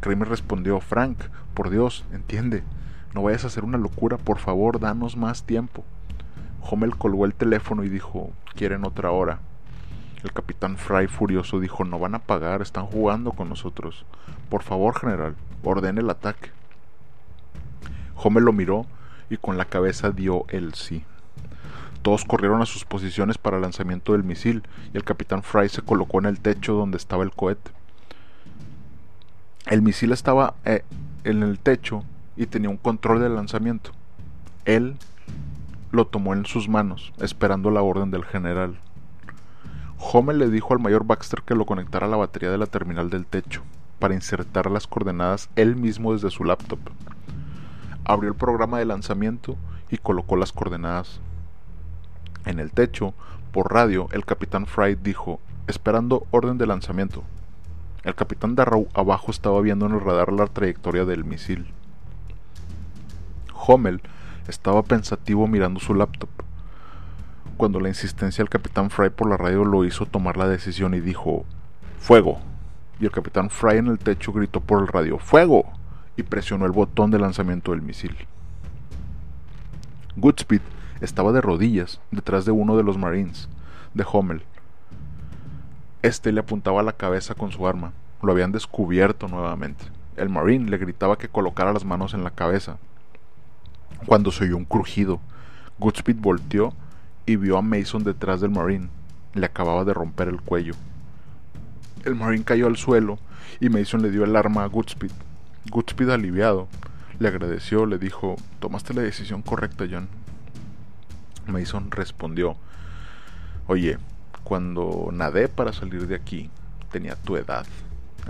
Kramer respondió, Frank, por Dios, entiende. No vayas a hacer una locura, por favor, danos más tiempo. Homer colgó el teléfono y dijo, quieren otra hora. El capitán Fry furioso dijo, no van a pagar, están jugando con nosotros. Por favor, general, ordene el ataque. Homer lo miró y con la cabeza dio el sí. Todos corrieron a sus posiciones para el lanzamiento del misil y el capitán Fry se colocó en el techo donde estaba el cohete. El misil estaba eh, en el techo y tenía un control del lanzamiento. Él lo tomó en sus manos, esperando la orden del general. Homer le dijo al mayor Baxter que lo conectara a la batería de la terminal del techo, para insertar las coordenadas él mismo desde su laptop abrió el programa de lanzamiento y colocó las coordenadas. En el techo, por radio, el capitán Fry dijo, esperando orden de lanzamiento. El capitán Darrow abajo estaba viendo en el radar la trayectoria del misil. Hommel estaba pensativo mirando su laptop, cuando la insistencia del capitán Fry por la radio lo hizo tomar la decisión y dijo, ¡Fuego! Y el capitán Fry en el techo gritó por el radio, ¡Fuego! y presionó el botón de lanzamiento del misil. Goodspeed estaba de rodillas detrás de uno de los Marines, de Hommel. Este le apuntaba a la cabeza con su arma. Lo habían descubierto nuevamente. El Marine le gritaba que colocara las manos en la cabeza. Cuando se oyó un crujido, Goodspeed volteó y vio a Mason detrás del Marine. Le acababa de romper el cuello. El Marine cayó al suelo y Mason le dio el arma a Goodspeed. Goodspeed, aliviado, le agradeció, le dijo, tomaste la decisión correcta, John. Mason respondió, oye, cuando nadé para salir de aquí, tenía tu edad.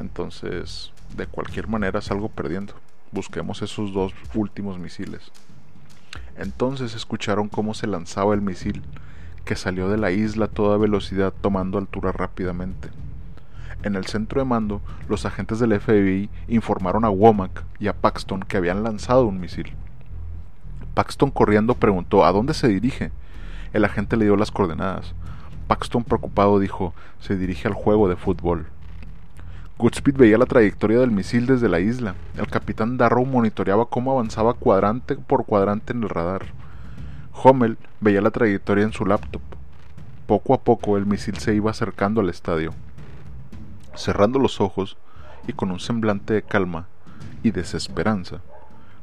Entonces, de cualquier manera salgo perdiendo. Busquemos esos dos últimos misiles. Entonces escucharon cómo se lanzaba el misil, que salió de la isla a toda velocidad tomando altura rápidamente. En el centro de mando, los agentes del FBI informaron a Womack y a Paxton que habían lanzado un misil. Paxton corriendo preguntó ¿A dónde se dirige? El agente le dio las coordenadas. Paxton preocupado dijo Se dirige al juego de fútbol. Goodspeed veía la trayectoria del misil desde la isla. El capitán Darrow monitoreaba cómo avanzaba cuadrante por cuadrante en el radar. Hommel veía la trayectoria en su laptop. Poco a poco el misil se iba acercando al estadio. Cerrando los ojos y con un semblante de calma y desesperanza,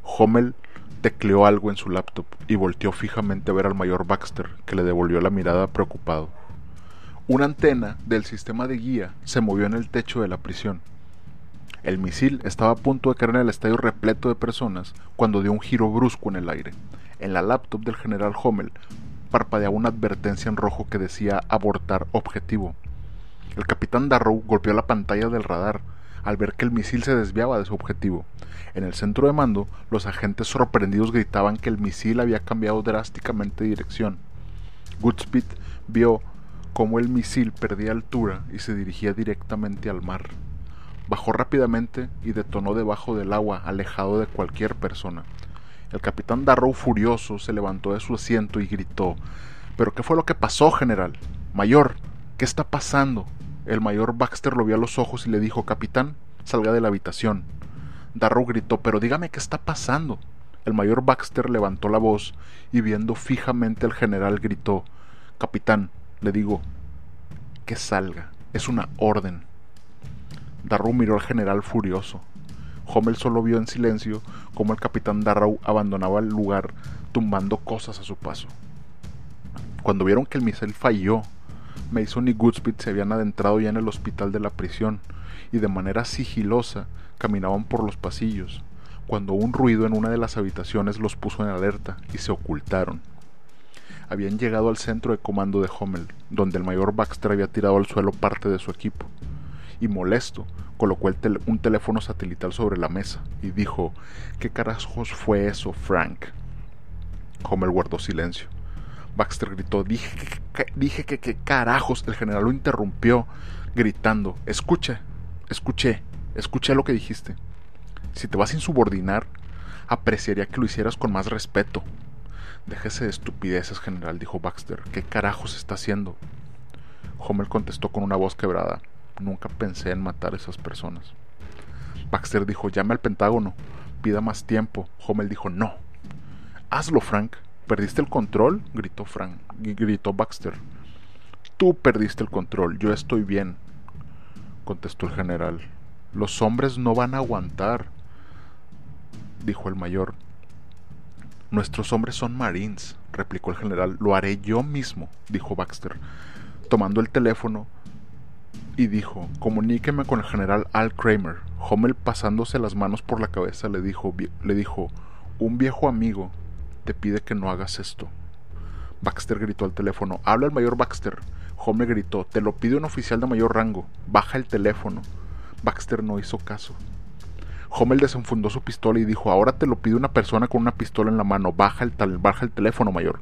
Hommel tecleó algo en su laptop y volteó fijamente a ver al mayor Baxter, que le devolvió la mirada preocupado. Una antena del sistema de guía se movió en el techo de la prisión. El misil estaba a punto de caer en el estadio repleto de personas cuando dio un giro brusco en el aire. En la laptop del general Hommel parpadeaba una advertencia en rojo que decía abortar objetivo. El capitán Darrow golpeó la pantalla del radar al ver que el misil se desviaba de su objetivo. En el centro de mando, los agentes sorprendidos gritaban que el misil había cambiado drásticamente de dirección. Goodspeed vio cómo el misil perdía altura y se dirigía directamente al mar. Bajó rápidamente y detonó debajo del agua, alejado de cualquier persona. El capitán Darrow, furioso, se levantó de su asiento y gritó ¿Pero qué fue lo que pasó, general? Mayor, ¿qué está pasando? El mayor Baxter lo vio a los ojos y le dijo, Capitán, salga de la habitación. Darrow gritó, pero dígame qué está pasando. El mayor Baxter levantó la voz y viendo fijamente al general gritó, Capitán, le digo, que salga, es una orden. Darrow miró al general furioso. Hommel solo vio en silencio cómo el capitán Darrow abandonaba el lugar tumbando cosas a su paso. Cuando vieron que el misil falló Mason y Goodspeed se habían adentrado ya en el hospital de la prisión y de manera sigilosa caminaban por los pasillos, cuando un ruido en una de las habitaciones los puso en alerta y se ocultaron. Habían llegado al centro de comando de Hommel, donde el mayor Baxter había tirado al suelo parte de su equipo, y molesto, colocó un teléfono satelital sobre la mesa y dijo, ¿qué carajos fue eso, Frank? Hommel guardó silencio. Baxter gritó, dije que, dije que, que carajos. El general lo interrumpió, gritando, escuche, escuché, escuché lo que dijiste. Si te vas a insubordinar, apreciaría que lo hicieras con más respeto. Déjese de estupideces, general, dijo Baxter. ¿Qué carajos está haciendo? Homer contestó con una voz quebrada. Nunca pensé en matar a esas personas. Baxter dijo, llame al Pentágono, pida más tiempo. Homer dijo, no. Hazlo, Frank. ¿Perdiste el control? gritó Frank, gritó Baxter. Tú perdiste el control, yo estoy bien, contestó el general. Los hombres no van a aguantar, dijo el mayor. Nuestros hombres son marines, replicó el general. Lo haré yo mismo, dijo Baxter, tomando el teléfono y dijo, comuníqueme con el general Al Kramer. Hommel pasándose las manos por la cabeza le dijo, le dijo, un viejo amigo te pide que no hagas esto. Baxter gritó al teléfono. Habla el mayor Baxter. Homer gritó. Te lo pide un oficial de mayor rango. Baja el teléfono. Baxter no hizo caso. Homer desenfundó su pistola y dijo, ahora te lo pide una persona con una pistola en la mano. Baja el, baja el teléfono, mayor.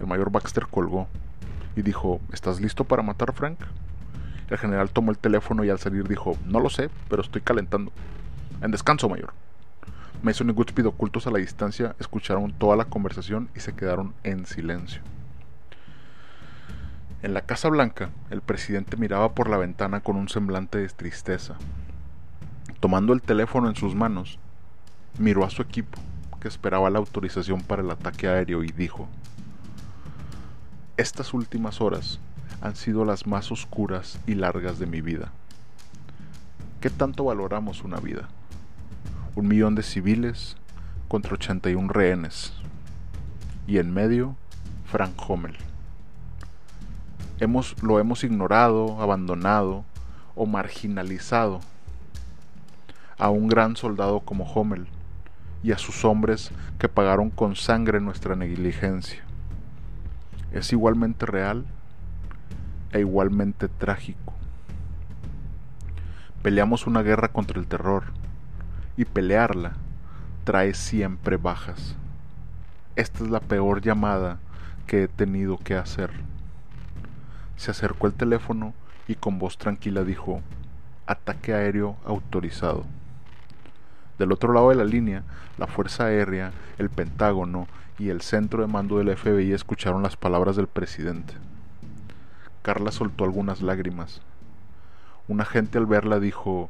El mayor Baxter colgó y dijo, ¿estás listo para matar Frank? El general tomó el teléfono y al salir dijo, no lo sé, pero estoy calentando. En descanso, mayor. Mason y Goodspeed ocultos a la distancia escucharon toda la conversación y se quedaron en silencio. En la Casa Blanca, el presidente miraba por la ventana con un semblante de tristeza. Tomando el teléfono en sus manos, miró a su equipo, que esperaba la autorización para el ataque aéreo, y dijo, Estas últimas horas han sido las más oscuras y largas de mi vida. ¿Qué tanto valoramos una vida? un millón de civiles contra 81 rehenes. Y en medio, Frank Hommel. Hemos, lo hemos ignorado, abandonado, o marginalizado a un gran soldado como Hommel y a sus hombres que pagaron con sangre nuestra negligencia. Es igualmente real e igualmente trágico. Peleamos una guerra contra el terror y pelearla trae siempre bajas. Esta es la peor llamada que he tenido que hacer. Se acercó el teléfono y con voz tranquila dijo, ataque aéreo autorizado. Del otro lado de la línea, la Fuerza Aérea, el Pentágono y el centro de mando del FBI escucharon las palabras del presidente. Carla soltó algunas lágrimas. Un agente al verla dijo,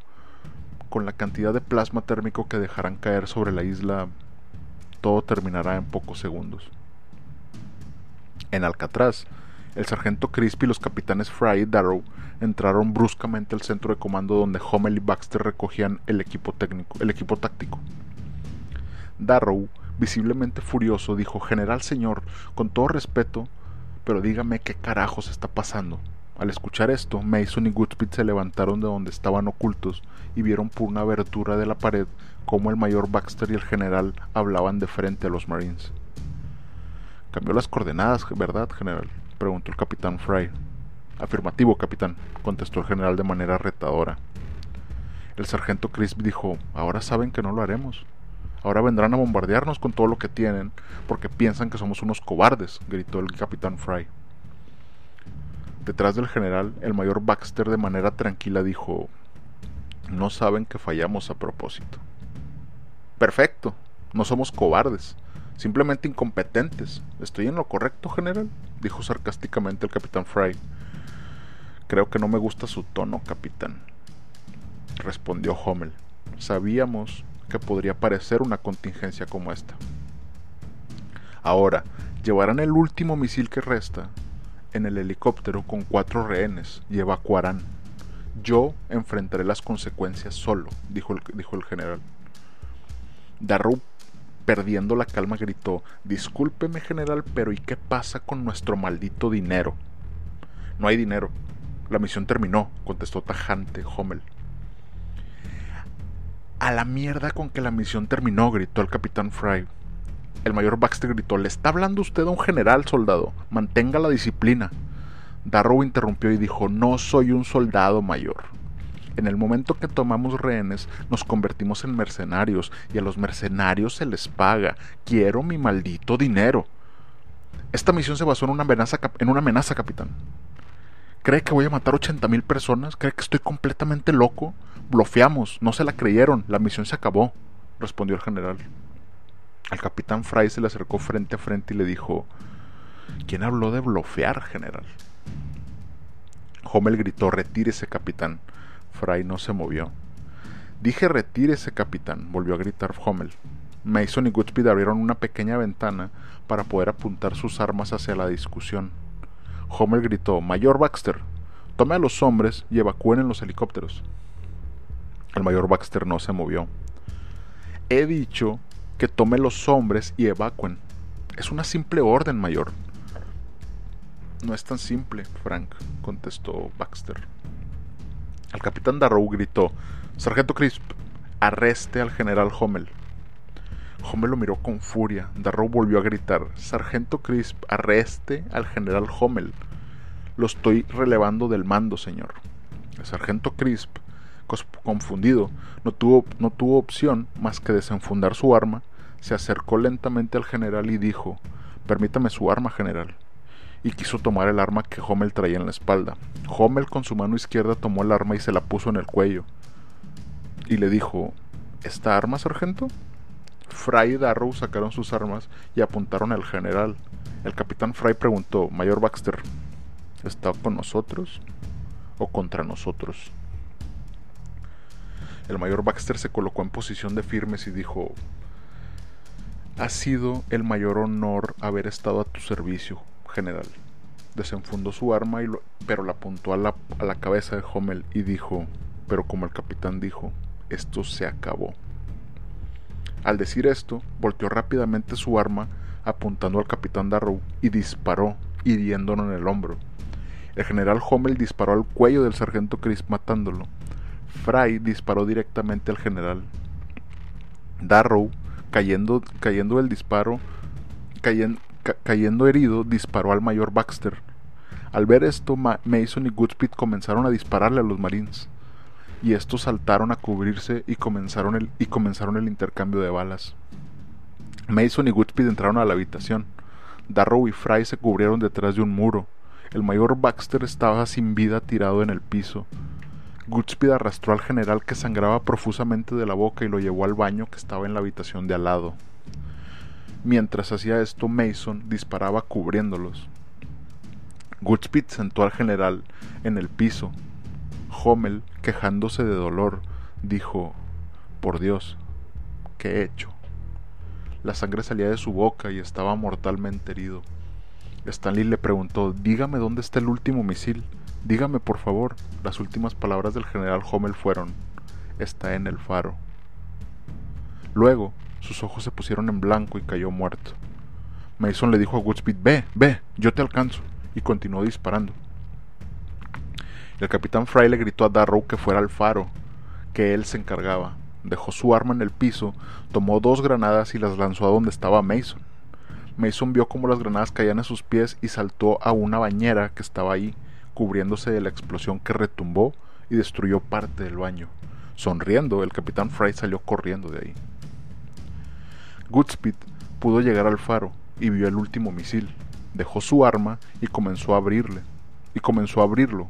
con la cantidad de plasma térmico que dejarán caer sobre la isla, todo terminará en pocos segundos. En Alcatraz, el sargento Crispy y los capitanes Fry y Darrow entraron bruscamente al centro de comando donde Hummel y Baxter recogían el equipo técnico, el equipo táctico. Darrow, visiblemente furioso, dijo: General señor, con todo respeto, pero dígame qué carajos está pasando. Al escuchar esto, Mason y Goodspeed se levantaron de donde estaban ocultos y vieron por una abertura de la pared cómo el mayor Baxter y el general hablaban de frente a los Marines. Cambió las coordenadas, ¿verdad, general? preguntó el capitán Fry. Afirmativo, capitán, contestó el general de manera retadora. El sargento Crisp dijo, ahora saben que no lo haremos. Ahora vendrán a bombardearnos con todo lo que tienen, porque piensan que somos unos cobardes, gritó el capitán Fry. Detrás del general, el mayor Baxter de manera tranquila dijo, no saben que fallamos a propósito. Perfecto, no somos cobardes, simplemente incompetentes. ¿Estoy en lo correcto, general? dijo sarcásticamente el capitán Fry. Creo que no me gusta su tono, capitán, respondió Hommel. Sabíamos que podría parecer una contingencia como esta. Ahora, llevarán el último misil que resta en el helicóptero con cuatro rehenes y evacuarán. Yo enfrentaré las consecuencias solo, dijo el, dijo el general. Darrow, perdiendo la calma, gritó, Discúlpeme, general, pero ¿y qué pasa con nuestro maldito dinero? No hay dinero. La misión terminó, contestó tajante Hommel. A la mierda con que la misión terminó, gritó el capitán Fry. El mayor Baxter gritó, le está hablando usted a un general, soldado. Mantenga la disciplina. Darrow interrumpió y dijo, no soy un soldado mayor. En el momento que tomamos rehenes, nos convertimos en mercenarios y a los mercenarios se les paga. Quiero mi maldito dinero. Esta misión se basó en una amenaza, en una amenaza capitán. ¿Cree que voy a matar 80 mil personas? ¿Cree que estoy completamente loco? Bloqueamos, no se la creyeron, la misión se acabó, respondió el general. Al capitán Fry se le acercó frente a frente y le dijo, ¿quién habló de blofear, general? Hommel gritó, retírese, capitán. Fry no se movió. Dije retírese, capitán, volvió a gritar Hommel. Mason y Goodspeed abrieron una pequeña ventana para poder apuntar sus armas hacia la discusión. Hommel gritó, Mayor Baxter, tome a los hombres y evacúen en los helicópteros. El mayor Baxter no se movió. He dicho que tome los hombres y evacuen. Es una simple orden, mayor. No es tan simple, Frank, contestó Baxter. El capitán Darrow gritó, Sargento Crisp, arreste al general Hommel. Hommel lo miró con furia. Darrow volvió a gritar, Sargento Crisp, arreste al general Hommel. Lo estoy relevando del mando, señor. El sargento Crisp, confundido, no tuvo, no tuvo opción más que desenfundar su arma se acercó lentamente al general y dijo, Permítame su arma, general. Y quiso tomar el arma que Hommel traía en la espalda. Hommel con su mano izquierda tomó el arma y se la puso en el cuello. Y le dijo, ¿Esta arma, sargento? Fry y Darrow sacaron sus armas y apuntaron al general. El capitán Fry preguntó, Mayor Baxter, ¿está con nosotros o contra nosotros? El mayor Baxter se colocó en posición de firmes y dijo, ha sido el mayor honor haber estado a tu servicio, general. Desenfundó su arma, y pero la apuntó a la, a la cabeza de Hommel y dijo, pero como el capitán dijo, esto se acabó. Al decir esto, volteó rápidamente su arma apuntando al capitán Darrow y disparó, hiriéndolo en el hombro. El general Hommel disparó al cuello del sargento Chris matándolo. Fry disparó directamente al general. Darrow, cayendo, cayendo del disparo, cayendo herido, disparó al mayor Baxter. Al ver esto, Mason y Goodspeed comenzaron a dispararle a los marines. Y estos saltaron a cubrirse y comenzaron el, y comenzaron el intercambio de balas. Mason y Goodspeed entraron a la habitación. Darrow y Fry se cubrieron detrás de un muro. El mayor Baxter estaba sin vida tirado en el piso. Goodspeed arrastró al general que sangraba profusamente de la boca y lo llevó al baño que estaba en la habitación de al lado. Mientras hacía esto, Mason disparaba cubriéndolos. Goodspeed sentó al general en el piso. Hommel, quejándose de dolor, dijo, Por Dios, ¿qué he hecho? La sangre salía de su boca y estaba mortalmente herido. Stanley le preguntó, Dígame dónde está el último misil. Dígame, por favor. Las últimas palabras del general Hommel fueron, Está en el faro. Luego, sus ojos se pusieron en blanco y cayó muerto. Mason le dijo a Goodspeed, Ve, ve, yo te alcanzo, y continuó disparando. El capitán Fry le gritó a Darrow que fuera al faro, que él se encargaba. Dejó su arma en el piso, tomó dos granadas y las lanzó a donde estaba Mason. Mason vio cómo las granadas caían a sus pies y saltó a una bañera que estaba ahí, cubriéndose de la explosión que retumbó y destruyó parte del baño. Sonriendo, el capitán Fry salió corriendo de ahí. Goodspeed pudo llegar al faro y vio el último misil. Dejó su arma y comenzó a abrirle. Y comenzó a abrirlo.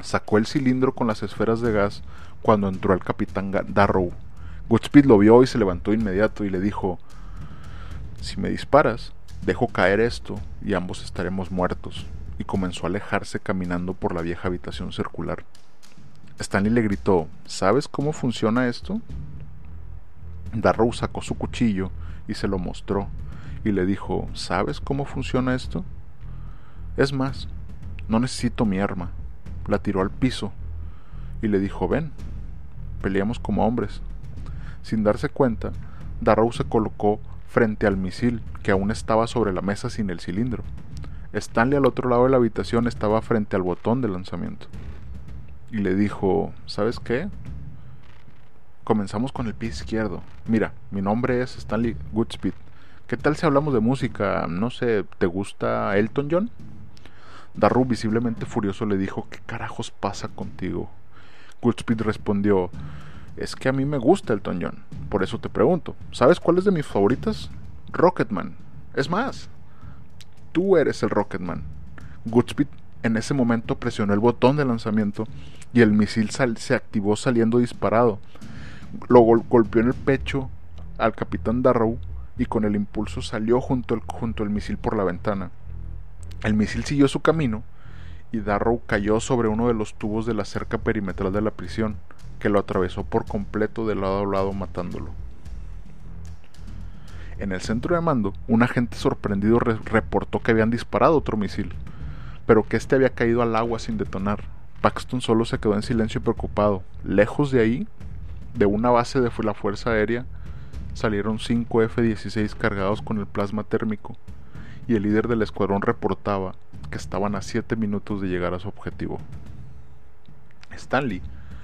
Sacó el cilindro con las esferas de gas cuando entró el capitán Darrow. Goodspeed lo vio y se levantó inmediato y le dijo, si me disparas, dejo caer esto y ambos estaremos muertos. Y comenzó a alejarse caminando por la vieja habitación circular. Stanley le gritó, ¿sabes cómo funciona esto? Darrow sacó su cuchillo y se lo mostró y le dijo, ¿sabes cómo funciona esto? Es más, no necesito mi arma. La tiró al piso y le dijo, ven, peleamos como hombres. Sin darse cuenta, Darrow se colocó frente al misil que aún estaba sobre la mesa sin el cilindro. Stanley al otro lado de la habitación estaba frente al botón de lanzamiento. Y le dijo, ¿sabes qué? Comenzamos con el pie izquierdo. Mira, mi nombre es Stanley Goodspeed. ¿Qué tal si hablamos de música? No sé, ¿te gusta Elton John? Darrow, visiblemente furioso, le dijo, ¿qué carajos pasa contigo? Goodspeed respondió, es que a mí me gusta Elton John, por eso te pregunto, ¿sabes cuál es de mis favoritas? Rocketman. Es más, tú eres el Rocketman. Goodspeed en ese momento presionó el botón de lanzamiento y el misil se activó saliendo disparado lo golpeó en el pecho al capitán Darrow y con el impulso salió junto junto al misil por la ventana. El misil siguió su camino y Darrow cayó sobre uno de los tubos de la cerca perimetral de la prisión, que lo atravesó por completo de lado a lado matándolo. En el centro de mando, un agente sorprendido reportó que habían disparado otro misil, pero que este había caído al agua sin detonar. Paxton solo se quedó en silencio preocupado. Lejos de ahí, de una base de la Fuerza Aérea salieron 5 F-16 cargados con el plasma térmico y el líder del escuadrón reportaba que estaban a 7 minutos de llegar a su objetivo. Stanley,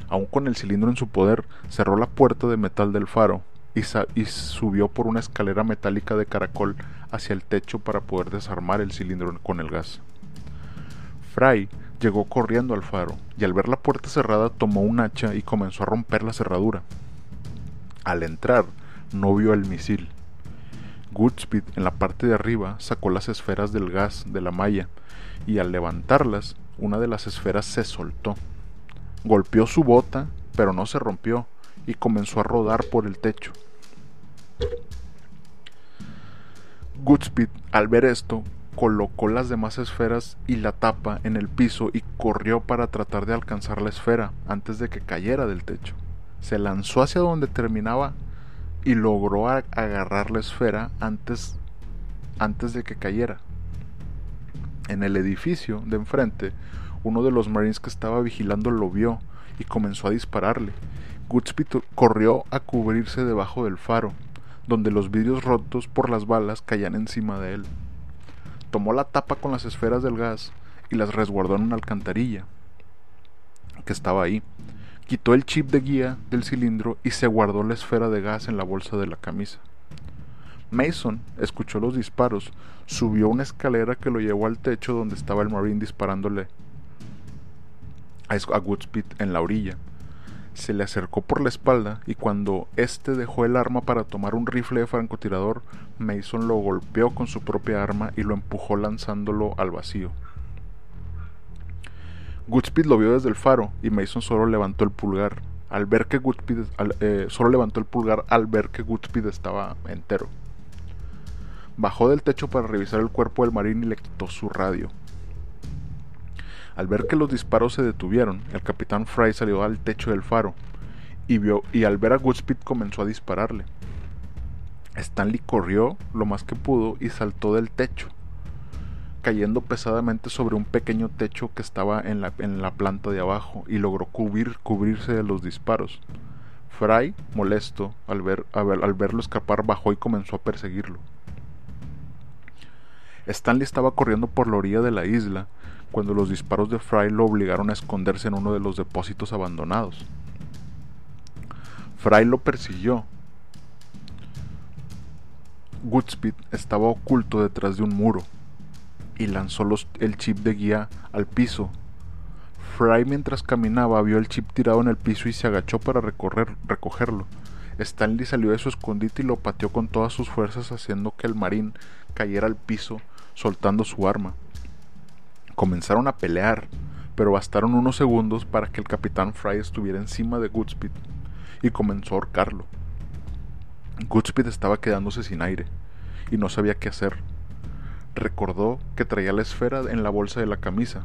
aún con el cilindro en su poder, cerró la puerta de metal del faro y, y, subió por una escalera metálica de caracol hacia el techo para poder desarmar el cilindro con el gas. Fry Llegó corriendo al faro y al ver la puerta cerrada tomó un hacha y comenzó a romper la cerradura. Al entrar, no vio el misil. Goodspeed en la parte de arriba sacó las esferas del gas de la malla y al levantarlas, una de las esferas se soltó. Golpeó su bota, pero no se rompió y comenzó a rodar por el techo. Goodspeed, al ver esto, colocó las demás esferas y la tapa en el piso y corrió para tratar de alcanzar la esfera antes de que cayera del techo. Se lanzó hacia donde terminaba y logró agarrar la esfera antes, antes de que cayera. En el edificio de enfrente, uno de los marines que estaba vigilando lo vio y comenzó a dispararle. Goodspeed corrió a cubrirse debajo del faro, donde los vidrios rotos por las balas caían encima de él tomó la tapa con las esferas del gas y las resguardó en una alcantarilla que estaba ahí. Quitó el chip de guía del cilindro y se guardó la esfera de gas en la bolsa de la camisa. Mason escuchó los disparos, subió una escalera que lo llevó al techo donde estaba el Marine disparándole a Goodspeed en la orilla. Se le acercó por la espalda y cuando éste dejó el arma para tomar un rifle de francotirador, Mason lo golpeó con su propia arma y lo empujó lanzándolo al vacío. Goodspeed lo vio desde el faro y Mason solo levantó el pulgar. Al ver que Goodspeed, eh, solo levantó el pulgar al ver que Goodspeed estaba entero. Bajó del techo para revisar el cuerpo del marín y le quitó su radio. Al ver que los disparos se detuvieron, el capitán Fry salió al techo del faro y, vio, y al ver a Goodspeed comenzó a dispararle. Stanley corrió lo más que pudo y saltó del techo, cayendo pesadamente sobre un pequeño techo que estaba en la, planta de abajo y logró cubrir, cubrirse de los disparos. Fry, molesto al, ver, al verlo escapar, bajó y comenzó a perseguirlo. Stanley estaba corriendo por la orilla de la isla cuando los disparos de Fry lo obligaron a esconderse en uno de los depósitos abandonados. Fry lo persiguió. Goodspeed estaba oculto detrás de un muro y lanzó el chip de guía al piso. Fry mientras caminaba vio el chip tirado en el piso y se agachó para recogerlo. Stanley salió de su escondite y lo pateó con todas sus fuerzas haciendo que el marín cayera al piso soltando su arma. Comenzaron a pelear, pero bastaron unos segundos para que el capitán Fry estuviera encima de Goodspeed y comenzó a ahorcarlo. Goodspeed estaba quedándose sin aire y no sabía qué hacer. Recordó que traía la esfera en la bolsa de la camisa.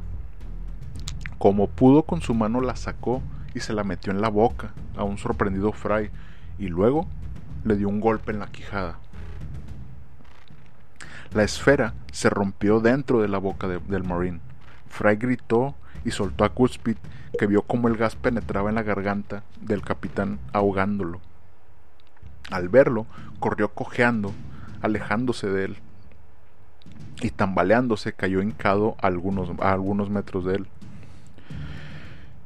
Como pudo con su mano la sacó y se la metió en la boca a un sorprendido Fry y luego le dio un golpe en la quijada. La esfera se rompió dentro de la boca del Marine. Fry gritó y soltó a Goodspeed, que vio cómo el gas penetraba en la garganta del capitán ahogándolo. Al verlo, corrió cojeando, alejándose de él, y tambaleándose cayó hincado a algunos, algunos metros de él.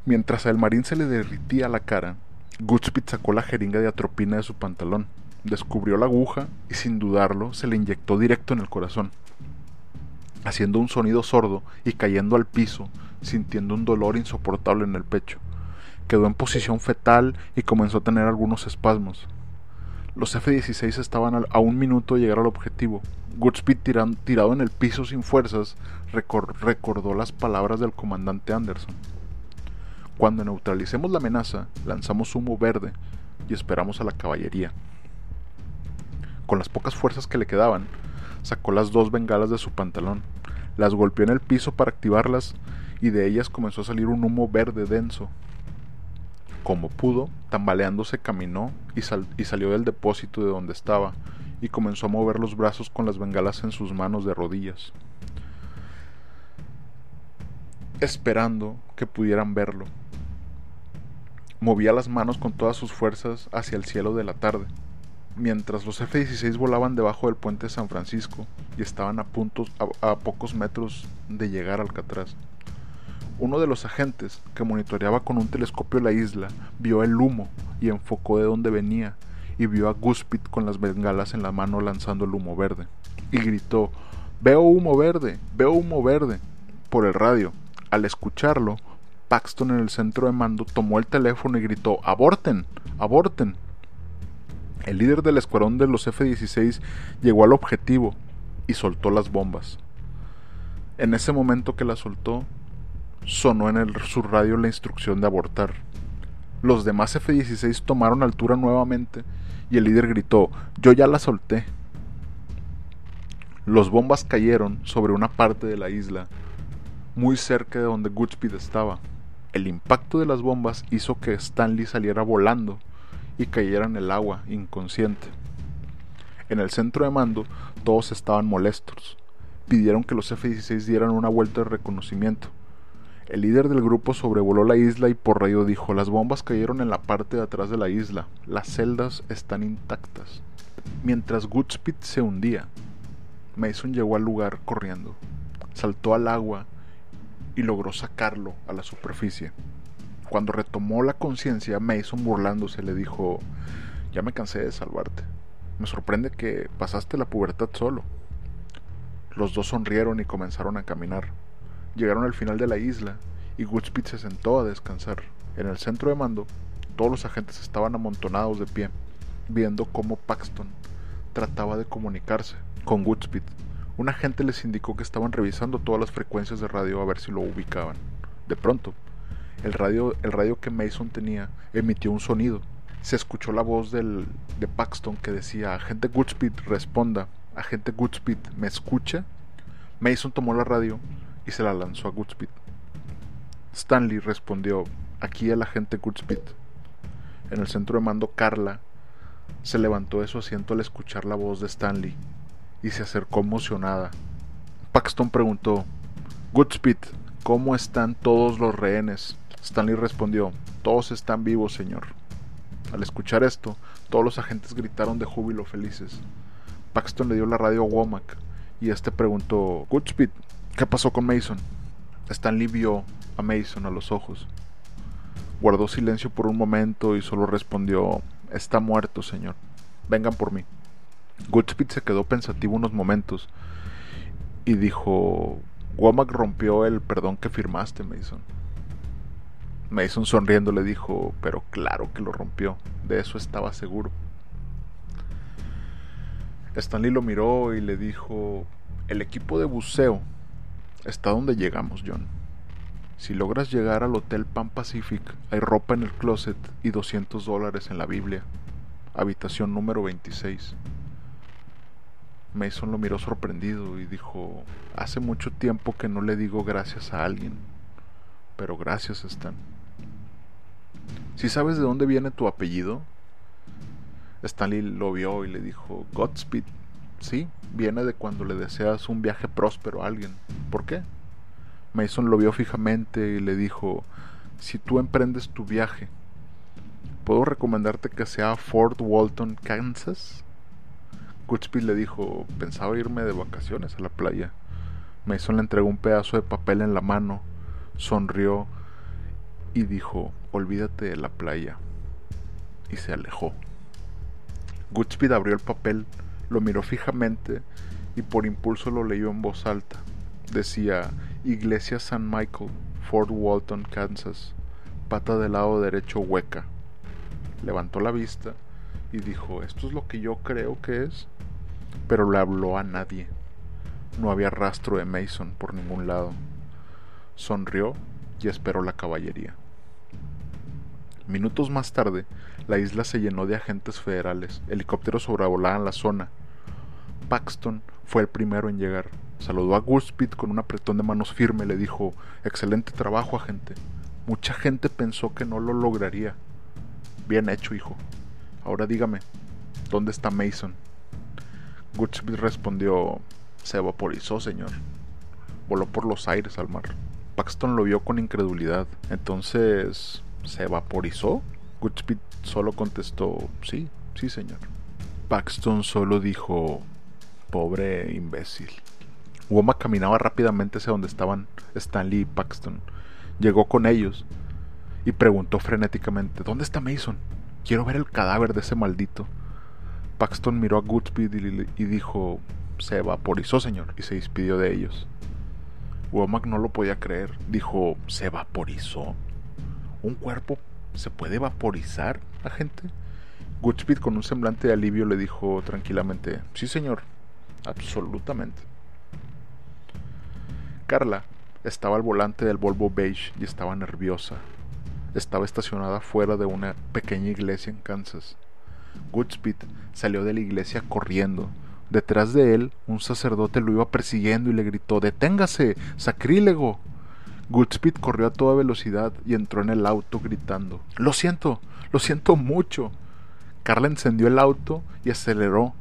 Mientras al marín se le derritía la cara, Goodspeed sacó la jeringa de atropina de su pantalón descubrió la aguja y sin dudarlo se le inyectó directo en el corazón, haciendo un sonido sordo y cayendo al piso, sintiendo un dolor insoportable en el pecho. Quedó en posición fetal y comenzó a tener algunos espasmos. Los F-16 estaban a un minuto de llegar al objetivo. Goodspeed tirado en el piso sin fuerzas recordó las palabras del comandante Anderson. Cuando neutralicemos la amenaza, lanzamos humo verde y esperamos a la caballería. Con las pocas fuerzas que le quedaban, sacó las dos bengalas de su pantalón, las golpeó en el piso para activarlas y de ellas comenzó a salir un humo verde denso. Como pudo, tambaleándose caminó y, salió del depósito de donde estaba y comenzó a mover los brazos con las bengalas en sus manos de rodillas, esperando que pudieran verlo. Movía las manos con todas sus fuerzas hacia el cielo de la tarde mientras los F-16 volaban debajo del puente de San Francisco y estaban a, puntos, a, pocos metros de llegar al Alcatraz. Uno de los agentes, que monitoreaba con un telescopio la isla, vio el humo y enfocó de dónde venía y vio a Guspit con las bengalas en la mano lanzando el humo verde. Y gritó, Veo humo verde, veo humo verde, por el radio. Al escucharlo, Paxton en el centro de mando tomó el teléfono y gritó, Aborten, aborten. El líder del escuadrón de los F-16 llegó al objetivo y soltó las bombas. En ese momento que la soltó, sonó en el, su radio la instrucción de abortar. Los demás F-16 tomaron altura nuevamente y el líder gritó, yo ya la solté. Los bombas cayeron sobre una parte de la isla, muy cerca de donde Goodspeed estaba. El impacto de las bombas hizo que Stanley saliera volando y cayera en el agua, inconsciente. En el centro de mando todos estaban molestos. Pidieron que los F-16 dieran una vuelta de reconocimiento. El líder del grupo sobrevoló la isla y por radio dijo, las bombas cayeron en la parte de atrás de la isla, las celdas están intactas. Mientras Goodspeed se hundía, Mason llegó al lugar corriendo, saltó al agua y logró sacarlo a la superficie. Cuando retomó la conciencia, Mason burlándose le dijo, ya me cansé de salvarte. Me sorprende que pasaste la pubertad solo. Los dos sonrieron y comenzaron a caminar. Llegaron al final de la isla y Goodspeed se sentó a descansar. En el centro de mando, todos los agentes estaban amontonados de pie, viendo cómo Paxton trataba de comunicarse con Goodspeed. Un agente les indicó que estaban revisando todas las frecuencias de radio a ver si lo ubicaban. De pronto, el radio, el radio que Mason tenía emitió un sonido. Se escuchó la voz del, de Paxton que decía, agente Goodspeed, responda. Agente Goodspeed, ¿me escucha? Mason tomó la radio y se la lanzó a Goodspeed. Stanley respondió, aquí el agente Goodspeed. En el centro de mando, Carla se levantó de su asiento al escuchar la voz de Stanley y se acercó emocionada. Paxton preguntó, Goodspeed, ¿cómo están todos los rehenes? Stanley respondió, todos están vivos, señor. Al escuchar esto, todos los agentes gritaron de júbilo felices. Paxton le dio la radio a Womack y este preguntó, Goodspeed, ¿qué pasó con Mason? Stanley vio a Mason a los ojos. Guardó silencio por un momento y solo respondió, está muerto, señor. Vengan por mí. Goodspeed se quedó pensativo unos momentos y dijo, Womack rompió el perdón que firmaste, Mason. Mason sonriendo le dijo, pero claro que lo rompió, de eso estaba seguro. Stanley lo miró y le dijo, el equipo de buceo está donde llegamos, John. Si logras llegar al Hotel Pan Pacific, hay ropa en el closet y 200 dólares en la Biblia. Habitación número 26. Mason lo miró sorprendido y dijo, hace mucho tiempo que no le digo gracias a alguien, pero gracias Stan. Si sabes de dónde viene tu apellido, Stanley lo vio y le dijo, Godspeed. Sí, viene de cuando le deseas un viaje próspero a alguien. ¿Por qué? Mason lo vio fijamente y le dijo, si tú emprendes tu viaje, ¿puedo recomendarte que sea Fort Walton, Kansas? Goodspeed le dijo, pensaba irme de vacaciones a la playa. Mason le entregó un pedazo de papel en la mano, sonrió y dijo, olvídate de la playa. Y se alejó. Goodspeed abrió el papel, lo miró fijamente y por impulso lo leyó en voz alta. Decía, Iglesia San Michael, Fort Walton, Kansas, pata del lado derecho hueca. Levantó la vista y dijo, esto es lo que yo creo que es, pero le habló a nadie. No había rastro de Mason por ningún lado. Sonrió y esperó la caballería. Minutos más tarde, la isla se llenó de agentes federales. Helicópteros sobrevolaban la zona. Paxton fue el primero en llegar. Saludó a Goodspeed con un apretón de manos firme. Le dijo, excelente trabajo, agente. Mucha gente pensó que no lo lograría. Bien hecho, hijo. Ahora dígame, ¿dónde está Mason? Goodspeed respondió, se vaporizó, señor. Voló por los aires al mar. Paxton lo vio con incredulidad. Entonces, ¿se vaporizó? Goodspeed solo contestó, sí, sí, señor. Paxton solo dijo, pobre imbécil. Woma caminaba rápidamente hacia donde estaban Stanley y Paxton. Llegó con ellos y preguntó frenéticamente, ¿dónde está Mason? Quiero ver el cadáver de ese maldito. Paxton miró a Goodspeed y, dijo, se vaporizó, señor, y se despidió de ellos. Womack no lo podía creer. Dijo, ¿se vaporizó? ¿Un cuerpo se puede vaporizar, agente? Goodspeed con un semblante de alivio le dijo tranquilamente, sí, señor, absolutamente. Carla estaba al volante del Volvo Beige y estaba nerviosa. Estaba estacionada fuera de una pequeña iglesia en Kansas. Goodspeed salió de la iglesia corriendo. Detrás de él, un sacerdote lo iba persiguiendo y le gritó Deténgase, sacrílego. Goodspeed corrió a toda velocidad y entró en el auto gritando Lo siento, lo siento mucho. Carla encendió el auto y aceleró,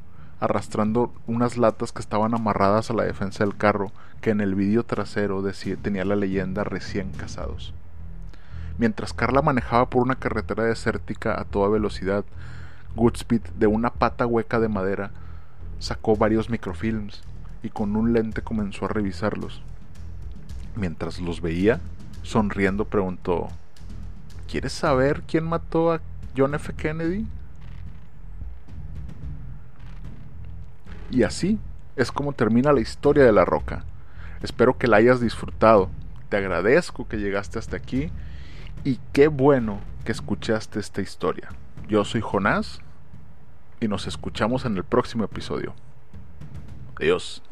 arrastrando unas latas que estaban amarradas a la defensa del carro, que en el vídeo trasero decía, tenía la leyenda recién casados. Mientras Carla manejaba por una carretera desértica a toda velocidad, Goodspeed, de una pata hueca de madera, sacó varios microfilms y con un lente comenzó a revisarlos. Mientras los veía, sonriendo preguntó, ¿Quieres saber quién mató a John F. Kennedy? Y así es como termina la historia de La Roca. Espero que la hayas disfrutado. Te agradezco que llegaste hasta aquí y qué bueno que escuchaste esta historia. Yo soy Jonás y nos escuchamos en el próximo episodio. Adiós.